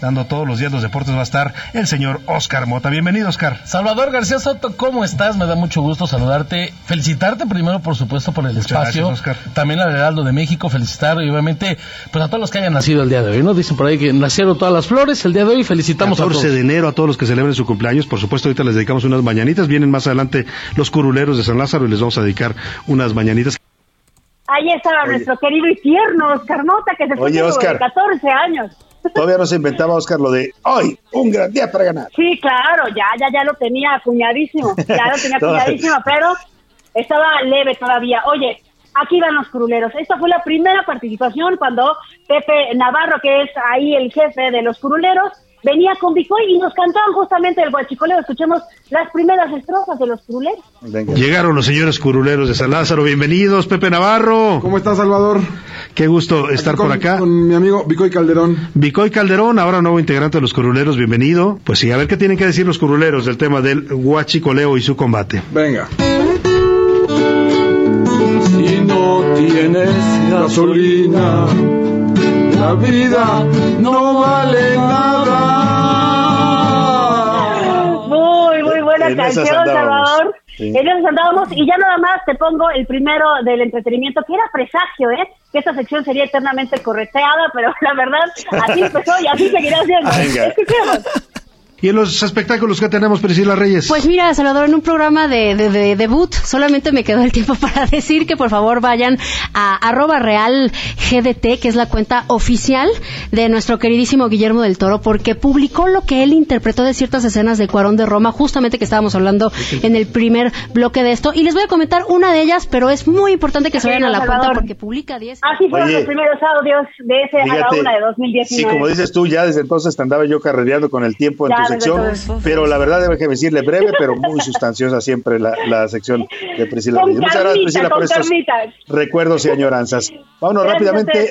Dando todos los días los deportes va a estar el señor Oscar Mota. Bienvenido, Oscar. Salvador García Soto, ¿cómo estás? Me da mucho gusto saludarte. Felicitarte primero, por supuesto, por el espacio. gracias, Oscar. También al Heraldo de México, felicitar y obviamente pues a todos los que hayan nacido el día de hoy, ¿no? Dicen por ahí que nacieron todas las flores el día de hoy. Felicitamos a 14 todos. de enero a todos los que celebren su cumpleaños. Por supuesto, ahorita les dedicamos unas mañanitas. Vienen más adelante los curuleros de San Lázaro y les vamos a dedicar unas mañanitas. Ahí estaba Oye. nuestro querido y tierno Oscar Mota, que se fue Oye, como Oscar. de 14 años. Todavía no se inventaba, Oscar, lo de hoy, un gran día para ganar. Sí, claro, ya, ya, ya lo tenía acuñadísimo. Ya lo tenía acuñadísimo, pero estaba leve todavía. Oye, aquí van los curuleros. Esta fue la primera participación cuando Pepe Navarro, que es ahí el jefe de los curuleros, venía con Bicoy y nos cantaban justamente el guachicoleo. Escuchemos las primeras estrofas de los curuleros. Llegaron los señores curuleros de San Lázaro. Bienvenidos, Pepe Navarro. ¿Cómo estás, Salvador? Qué gusto estar con- por acá. Con mi amigo Vicoy Calderón. Vicoy Calderón, ahora nuevo integrante de los curuleros. Bienvenido. Pues sí, a ver qué tienen que decir los curuleros del tema del huachicoleo y su combate. Venga. Si no tienes gasolina, la vida no vale nada. Muy, muy buena En canción. Salvador. Sí. En esas andábamos y ya nada más te pongo el primero del entretenimiento, que era presagio, ¿eh? Que esta sección sería eternamente correteada, pero la verdad, así empezó y así seguirá siendo. Escuchemos. Y en los espectáculos que tenemos, Priscila Reyes. Pues mira, Salvador, en un programa de, de- de debut, solamente me quedó el tiempo para decir que por favor vayan a arroba real GDT, que es la cuenta oficial de nuestro queridísimo Guillermo del Toro, porque publicó lo que él interpretó de ciertas escenas de Cuarón de Roma, justamente que estábamos hablando en el primer bloque de esto. Y les voy a comentar una de ellas, pero es muy importante que se vayan a la Salvador. cuenta porque publica 10. Así fueron Oye. los primeros audios de ese a la Fíjate, una de Sí, 2019. como dices tú, ya desde entonces te andaba yo carrereando con el tiempo en Ya, sección, pero la verdad debo que decirle breve, pero muy sustanciosa siempre la, la sección de Priscila. Muchas gracias, Priscila, por estos recuerdos y añoranzas. Vámonos rápidamente.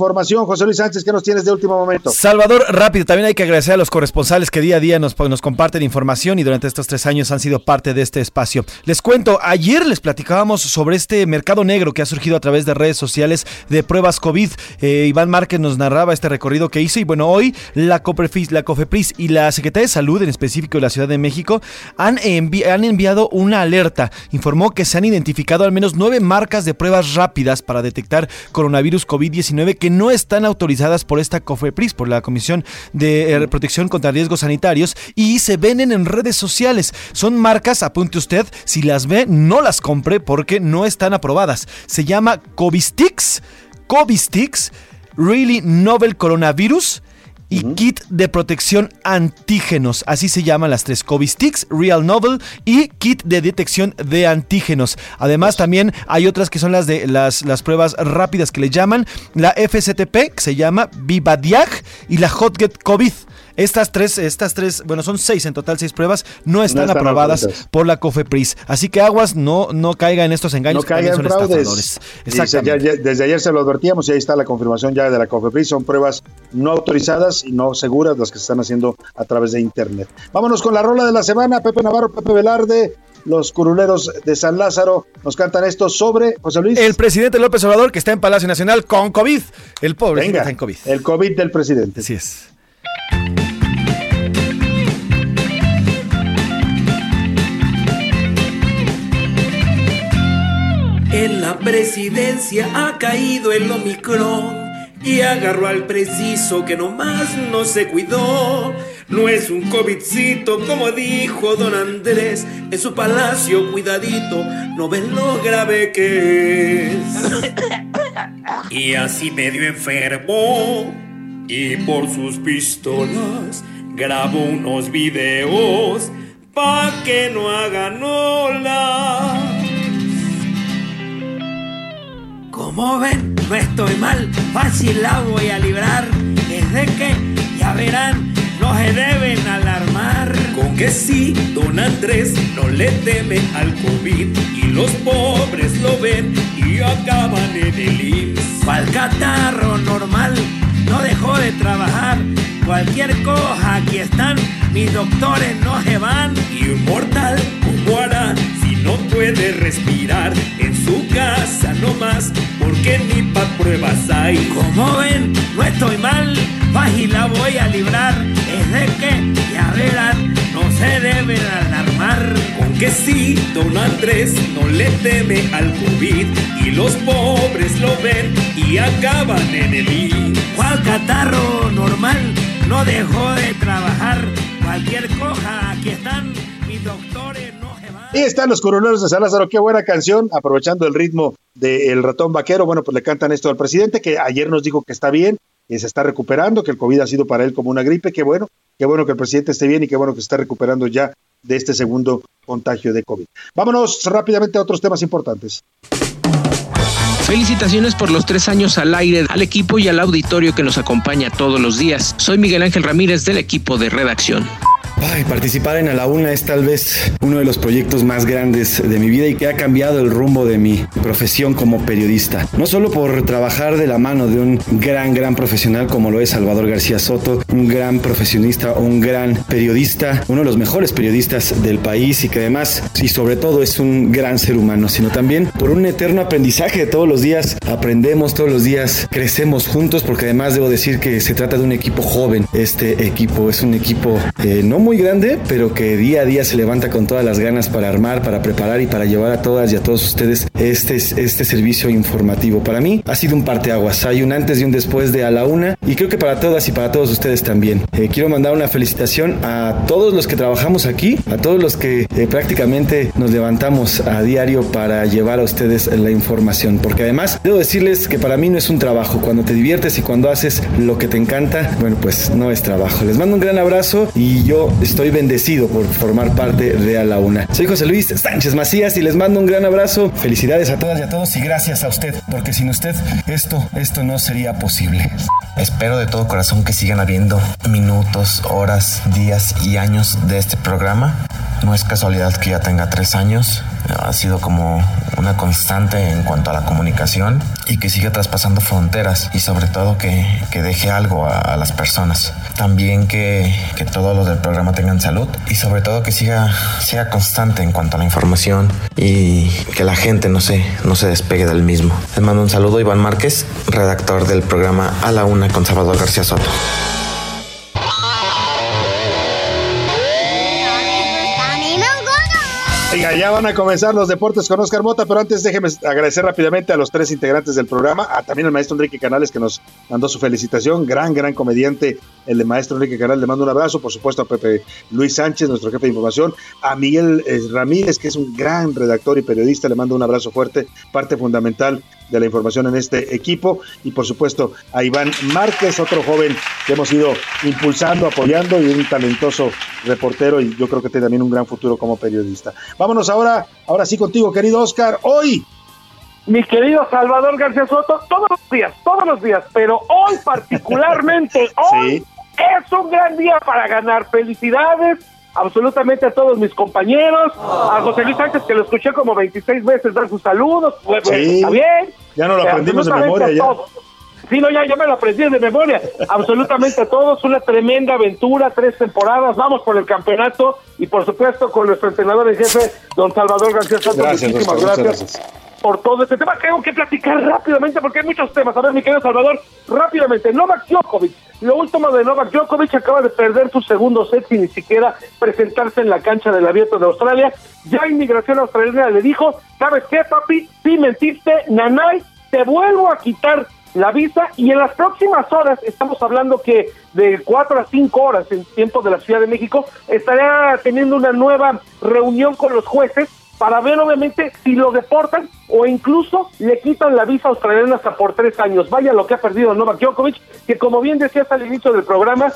Información, José Luis Sánchez, ¿qué nos tienes de último momento? Salvador, rápido, también hay que agradecer a los corresponsales que día a día nos, nos comparten información y durante estos tres años han sido parte de este espacio. Les cuento, ayer les platicábamos sobre este mercado negro que ha surgido a través de redes sociales de pruebas COVID. Eh, Iván Márquez nos narraba este recorrido que hizo y bueno, hoy la, Coprefis, la COFEPRIS y la Secretaría de Salud, en específico de la Ciudad de México, han, envi- han enviado una alerta. Informó que se han identificado al menos nueve marcas de pruebas rápidas para detectar coronavirus COVID-19 que no están autorizadas por esta COFEPRIS, por la Comisión de eh, Protección contra Riesgos Sanitarios, y se venden en redes sociales. Son marcas, apunte usted, si las ve, no las compre porque no están aprobadas. Se llama Covistix, Covistix, Really Novel Coronavirus y kit de protección antígenos. Así se llaman las tres COVID Sticks, Real Novel y kit de detección de antígenos. Además, también hay otras que son las de las, las pruebas rápidas que le llaman, la FSTP, que se llama Vivadiag, y la Hotget COVID. Estas tres, estas tres, bueno, son seis en total, seis pruebas, no están, están aprobadas por la COFEPRIS. Así que aguas, no, no caiga en estos engaños. no caigan son fraudes. Dice, ya- ya- desde ayer se lo advertíamos y ahí está la confirmación ya de la COFEPRIS. Son pruebas no autorizadas y no seguras las que se están haciendo a través de Internet. Vámonos con la rola de la semana. Pepe Navarro, Pepe Velarde, los curuleros de San Lázaro nos cantan esto sobre José Luis. El presidente López Obrador que está en Palacio Nacional con COVID. El pobre Venga, está en COVID. el COVID del presidente. Así es. En la presidencia ha caído el Omicron y agarró al preciso que nomás no se cuidó. No es un COVIDcito como dijo don Andrés en su palacio, cuidadito, no ven lo grave que es. Y así medio enfermo y por sus pistolas grabó unos videos pa' que no hagan olas. Como ven, no estoy mal, fácil la voy a librar. Es de que, ya verán, no se deben alarmar. Con que sí, don Andrés no le teme al COVID y los pobres lo ven y acaban en el IMSS. Pa'l catarro normal, no dejó de trabajar. Cualquier cosa, aquí están, mis doctores no se van. Y un mortal, ¿cómo hará si no puede respirar en su casa nomás? Porque ni pa' pruebas hay. Como ven, no estoy mal, fácil la voy a librar. Es de que, ya verán, no se deben alarmar. Con que sí, don Andrés no le teme al COVID y los pobres lo ven y acaban en el IMSS. Cual catarro normal, no dejó de trabajar. Cualquier coja, aquí están mis doctores, no se van. Y están los curuleros de San Lázaro, qué buena canción, aprovechando el ritmo del ratón vaquero. Bueno, pues le cantan esto al presidente, que ayer nos dijo que está bien, que se está recuperando, que el COVID ha sido para él como una gripe. Qué bueno, qué bueno que el presidente esté bien y qué bueno que se está recuperando ya de este segundo contagio de COVID. Vámonos rápidamente a otros temas importantes. Felicitaciones por los tres años al aire al equipo y al auditorio que nos acompaña todos los días. Soy Miguel Ángel Ramírez del equipo de redacción. Ay, participar en A la Una es tal vez uno de los proyectos más grandes de mi vida y que ha cambiado el rumbo de mi profesión como periodista. No solo por trabajar de la mano de un gran, gran profesional como lo es Salvador García Soto, un gran profesionista, un gran periodista, uno de los mejores periodistas del país y que además, y sobre todo, es un gran ser humano, sino también por un eterno aprendizaje. Todos los días aprendemos, todos los días crecemos juntos, porque además debo decir que se trata de un equipo joven. Este equipo es un equipo eh, no muy grande, pero que día a día se levanta con todas las ganas para armar, para preparar y para llevar a todas y a todos ustedes este, este servicio informativo. Para mí ha sido un parteaguas. Hay un antes y un después de a la una y creo que para todas y para todos ustedes también. Eh, quiero mandar una felicitación a todos los que trabajamos aquí, a todos los que eh, prácticamente nos levantamos a diario para llevar a ustedes la información. Porque además debo decirles que para mí no es un trabajo. Cuando te diviertes y cuando haces lo que te encanta, bueno, pues no es trabajo. Les mando un gran abrazo y yo estoy bendecido por formar parte de A la Una. Soy José Luis Sánchez Macías y les mando un gran abrazo. Felicidades a todas y a todos y gracias a usted, porque sin usted esto, esto no sería posible. Espero de todo corazón que sigan habiendo minutos, horas, días y años de este programa. No es casualidad que ya tenga tres años. Ha sido como una constante en cuanto a la comunicación y que siga traspasando fronteras y sobre todo que, que deje algo a, las personas. También que, que todos los del programa tengan salud y sobre todo que siga, siga constante en cuanto a la información y que la gente no se, no se despegue del mismo. Les mando un saludo, Iván Márquez, redactor del programa A la Una con Salvador García Soto. Oiga, ya van a comenzar los deportes con Oscar Mota, pero antes déjeme agradecer rápidamente a los tres integrantes del programa, a también al maestro Enrique Canales que nos mandó su felicitación, gran, gran comediante, el maestro Enrique Canales, le mando un abrazo, por supuesto a Pepe Luis Sánchez, nuestro jefe de información, a Miguel eh, Ramírez, que es un gran redactor y periodista, le mando un abrazo fuerte, parte fundamental de la información en este equipo y por supuesto a Iván Márquez, otro joven que hemos ido impulsando, apoyando y un talentoso reportero y yo creo que tiene también un gran futuro como periodista. Vámonos ahora, ahora sí contigo, querido Oscar. Hoy mi querido Salvador García Soto, todos los días, todos los días, pero hoy particularmente, hoy es un gran día para ganar. Felicidades absolutamente a todos mis compañeros, a José Luis Sánchez que lo escuché como 26 veces dar sus saludos, pues, pues, está bien. Ya no lo aprendimos de memoria ya. Sí, no, ya, ya me lo aprendí de memoria. Absolutamente a todos, una tremenda aventura, tres temporadas, vamos por el campeonato y por supuesto con nuestro entrenador en jefe, don Salvador García. Gracias, Muchísimas gracias por todo este tema. Tengo que platicar rápidamente porque hay muchos temas. A ver, mi querido Salvador, rápidamente. Novak Djokovic. Lo último de Novak Djokovic acaba de perder su segundo set sin ni siquiera presentarse en la cancha del abierto de Australia. Ya Inmigración Australiana le dijo, ¿sabes qué, papi? Si mentiste, nanay, te vuelvo a quitar la visa y en las próximas horas, estamos hablando que de cuatro a cinco horas en tiempo de la Ciudad de México, estará teniendo una nueva reunión con los jueces para ver obviamente si lo deportan o incluso le quitan la visa australiana hasta por tres años. Vaya lo que ha perdido Novak Djokovic, que como bien decías al inicio del programa,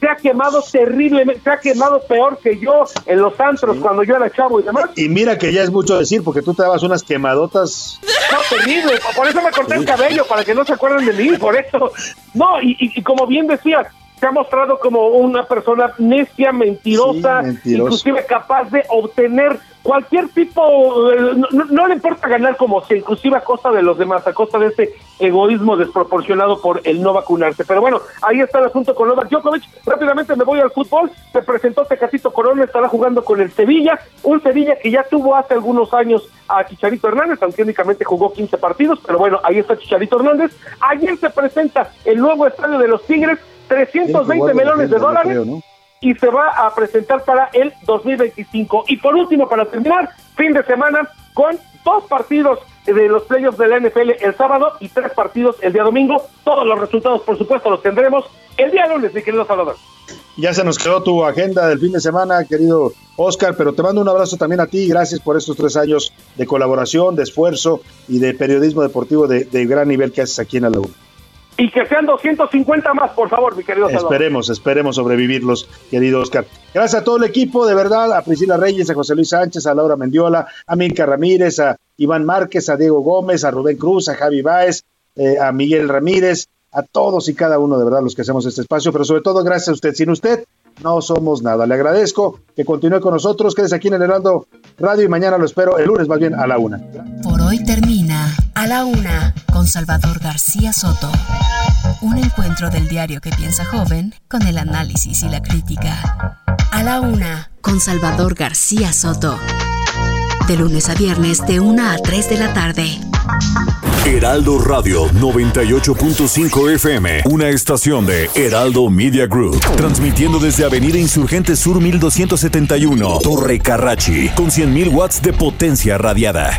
se ha quemado terriblemente, se ha quemado peor que yo en los antros cuando yo era chavo y demás. Y mira que ya es mucho decir, porque tú te dabas unas quemadotas. No, terrible, por eso me corté el cabello, para que no se acuerden de mí, por eso. No, y, y, y como bien decías, se ha mostrado como una persona necia, mentirosa, inclusive capaz de obtener cualquier tipo, eh, no, le importa ganar como si inclusive a costa de los demás, a costa de ese egoísmo desproporcionado por el no vacunarse. Pero bueno, ahí está el asunto con Novak Djokovic. Rápidamente me voy al fútbol. Se presentó Tecatito Corona, estará jugando con el Sevilla, un Sevilla que ya tuvo hace algunos años a Chicharito Hernández, aunque únicamente jugó 15 partidos, pero bueno, ahí está Chicharito Hernández. Ayer se presenta el nuevo estadio de los Tigres, 320 millones de dólares y se va a presentar para el 2025. Y por último, para terminar, fin de semana con dos partidos de los playoffs de la NFL el sábado y tres partidos el día domingo. Todos los resultados, por supuesto, los tendremos el día lunes, mi querido Salvador. Ya se nos quedó tu agenda del fin de semana, querido Oscar, pero te mando un abrazo también a ti. Gracias por estos tres años de colaboración, de esfuerzo y de periodismo deportivo de, de gran nivel que haces aquí en la Laguna. Y que sean 250 más, por favor, mi querido Salvador. Esperemos, esperemos sobrevivirlos, querido Oscar. Gracias a todo el equipo, de verdad, a Priscila Reyes, a José Luis Sánchez, a Laura Mendiola, a Minka Ramírez, a Iván Márquez, a Diego Gómez, a Rubén Cruz, a Javi Báez, eh, a Miguel Ramírez, a todos y cada uno de verdad los que hacemos este espacio, pero sobre todo gracias a usted. Sin usted no somos nada. Le agradezco que continúe con nosotros, quédese aquí en el Heraldo Radio y mañana lo espero el lunes más bien a la una. Por hoy termina a la una con Salvador García Soto. Un encuentro del diario que piensa joven con el análisis y la crítica. A la una con Salvador García Soto. De lunes a viernes de 1 a 3 de la tarde. Heraldo Radio 98.5 FM, una estación de Heraldo Media Group, transmitiendo desde Avenida Insurgente Sur 1271, Torre Carrachi, con 100.000 watts de potencia radiada.